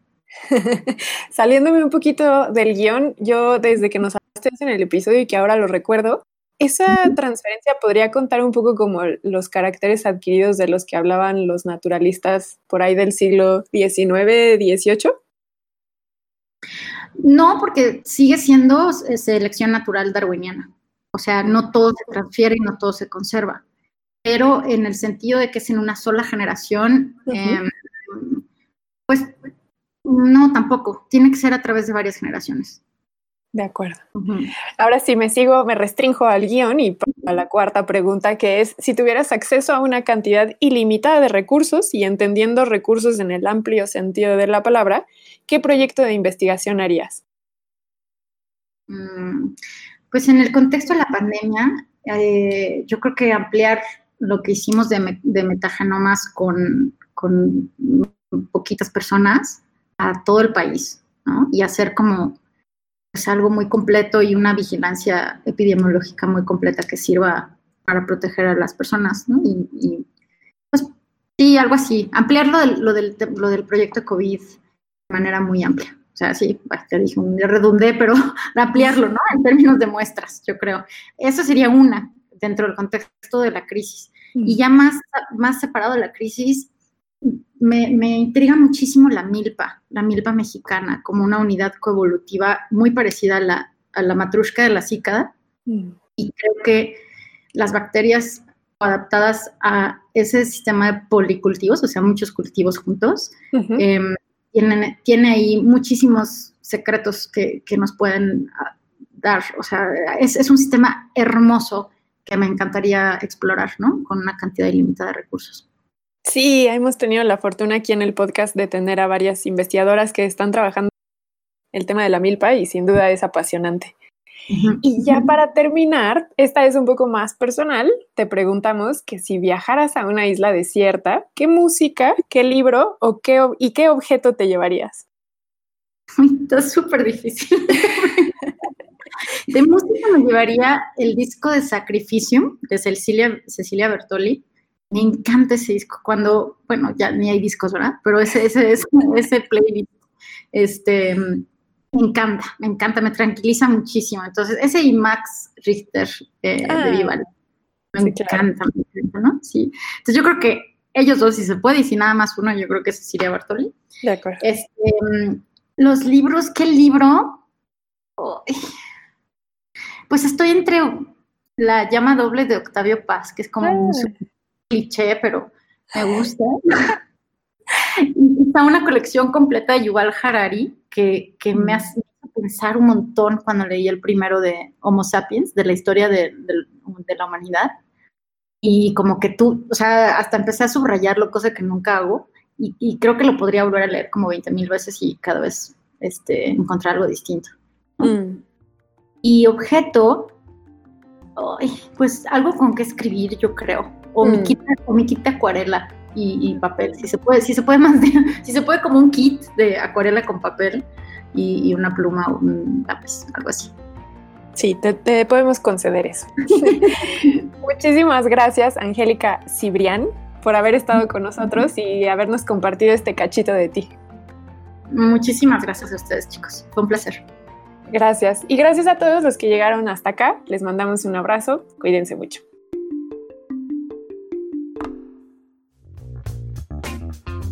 (laughs) Saliéndome un poquito del guion, yo desde que nos hablaste en el episodio y que ahora lo recuerdo, esa transferencia podría contar un poco como los caracteres adquiridos de los que hablaban los naturalistas por ahí del siglo XIX, XVIII. No, porque sigue siendo eh, selección natural darwiniana. O sea, no todo se transfiere y no todo se conserva. Pero en el sentido de que es en una sola generación, eh, pues no, tampoco. Tiene que ser a través de varias generaciones. De acuerdo. Ahora sí me sigo, me restrinjo al guion y a la cuarta pregunta que es, si tuvieras acceso a una cantidad ilimitada de recursos y entendiendo recursos en el amplio sentido de la palabra, ¿qué proyecto de investigación harías? Mm, Pues en el contexto de la pandemia, eh, yo creo que ampliar lo que hicimos de, me- de metagenomas con, con poquitas personas a todo el país, ¿no? Y hacer como pues, algo muy completo y una vigilancia epidemiológica muy completa que sirva para proteger a las personas, ¿no? Y, y, pues sí, algo así. Ampliar lo del, lo del, lo del proyecto COVID de manera muy amplia. O sea, sí, ya dije, redundé, pero (laughs) ampliarlo, ¿no? En términos de muestras, yo creo. Eso sería una dentro del contexto de la crisis. Y ya más, más separado de la crisis, me, me intriga muchísimo la milpa, la milpa mexicana, como una unidad coevolutiva muy parecida a la, a la matrushka de la cícada. Y creo que las bacterias adaptadas a ese sistema de policultivos, o sea, muchos cultivos juntos, Ujú. eh, tienen, tiene ahí muchísimos secretos que, que nos pueden ah, dar. O sea, es, es un sistema hermoso que me encantaría explorar, ¿no? Con una cantidad ilimitada de recursos. Sí, hemos tenido la fortuna aquí en el podcast de tener a varias investigadoras que están trabajando el tema de la milpa y sin duda es apasionante. Y ya para terminar, esta es un poco más personal, te preguntamos que si viajaras a una isla desierta, ¿qué música, qué libro o qué, y qué objeto te llevarías? Está súper difícil. De música me llevaría el disco de Sacrificium de Cecilia, Cecilia Bertoli. Me encanta ese disco. Cuando, bueno, ya ni hay discos, ¿verdad? Pero ese, ese, ese, ese playlist. Este, Me encanta, me encanta, me tranquiliza muchísimo. Entonces, ese y Max Richter eh, Ah, de Vivaldi. Me sí, claro. encanta, me encanta, ¿no? Sí. Entonces, yo creo que ellos dos, si se puede, y si nada más uno, yo creo que es Cecilia Bartoli. De acuerdo. Este, mm, los libros, ¿qué libro? Pues estoy entre La llama doble de Octavio Paz, que es como un Ah. cliché, pero me gusta. (laughs) Está una colección completa de Yuval Harari que, que me hace pensar un montón cuando leí el primero de Homo sapiens, de la historia de, de- de la humanidad. Y como que tú, o sea, hasta empecé a subrayarlo, cosa que nunca hago. Y, y creo que lo podría volver a leer como 20 mil veces y cada vez este, encontrar algo distinto. Mm. Y objeto, ay, pues algo con que escribir, yo creo. O, mi Mm. kit, o mi de acuarela y, y papel. Si se puede, si se puede más de, (laughs) si se puede como un kit de acuarela con papel y, y una pluma o un lápiz, algo así. Sí, te, te podemos conceder eso. (laughs) Muchísimas gracias, Angélica Cibrián, por haber estado con nosotros y habernos compartido este cachito de ti. Muchísimas gracias a ustedes, chicos. Fue un placer. Gracias. Y gracias a todos los que llegaron hasta acá. Les mandamos un abrazo. Cuídense mucho.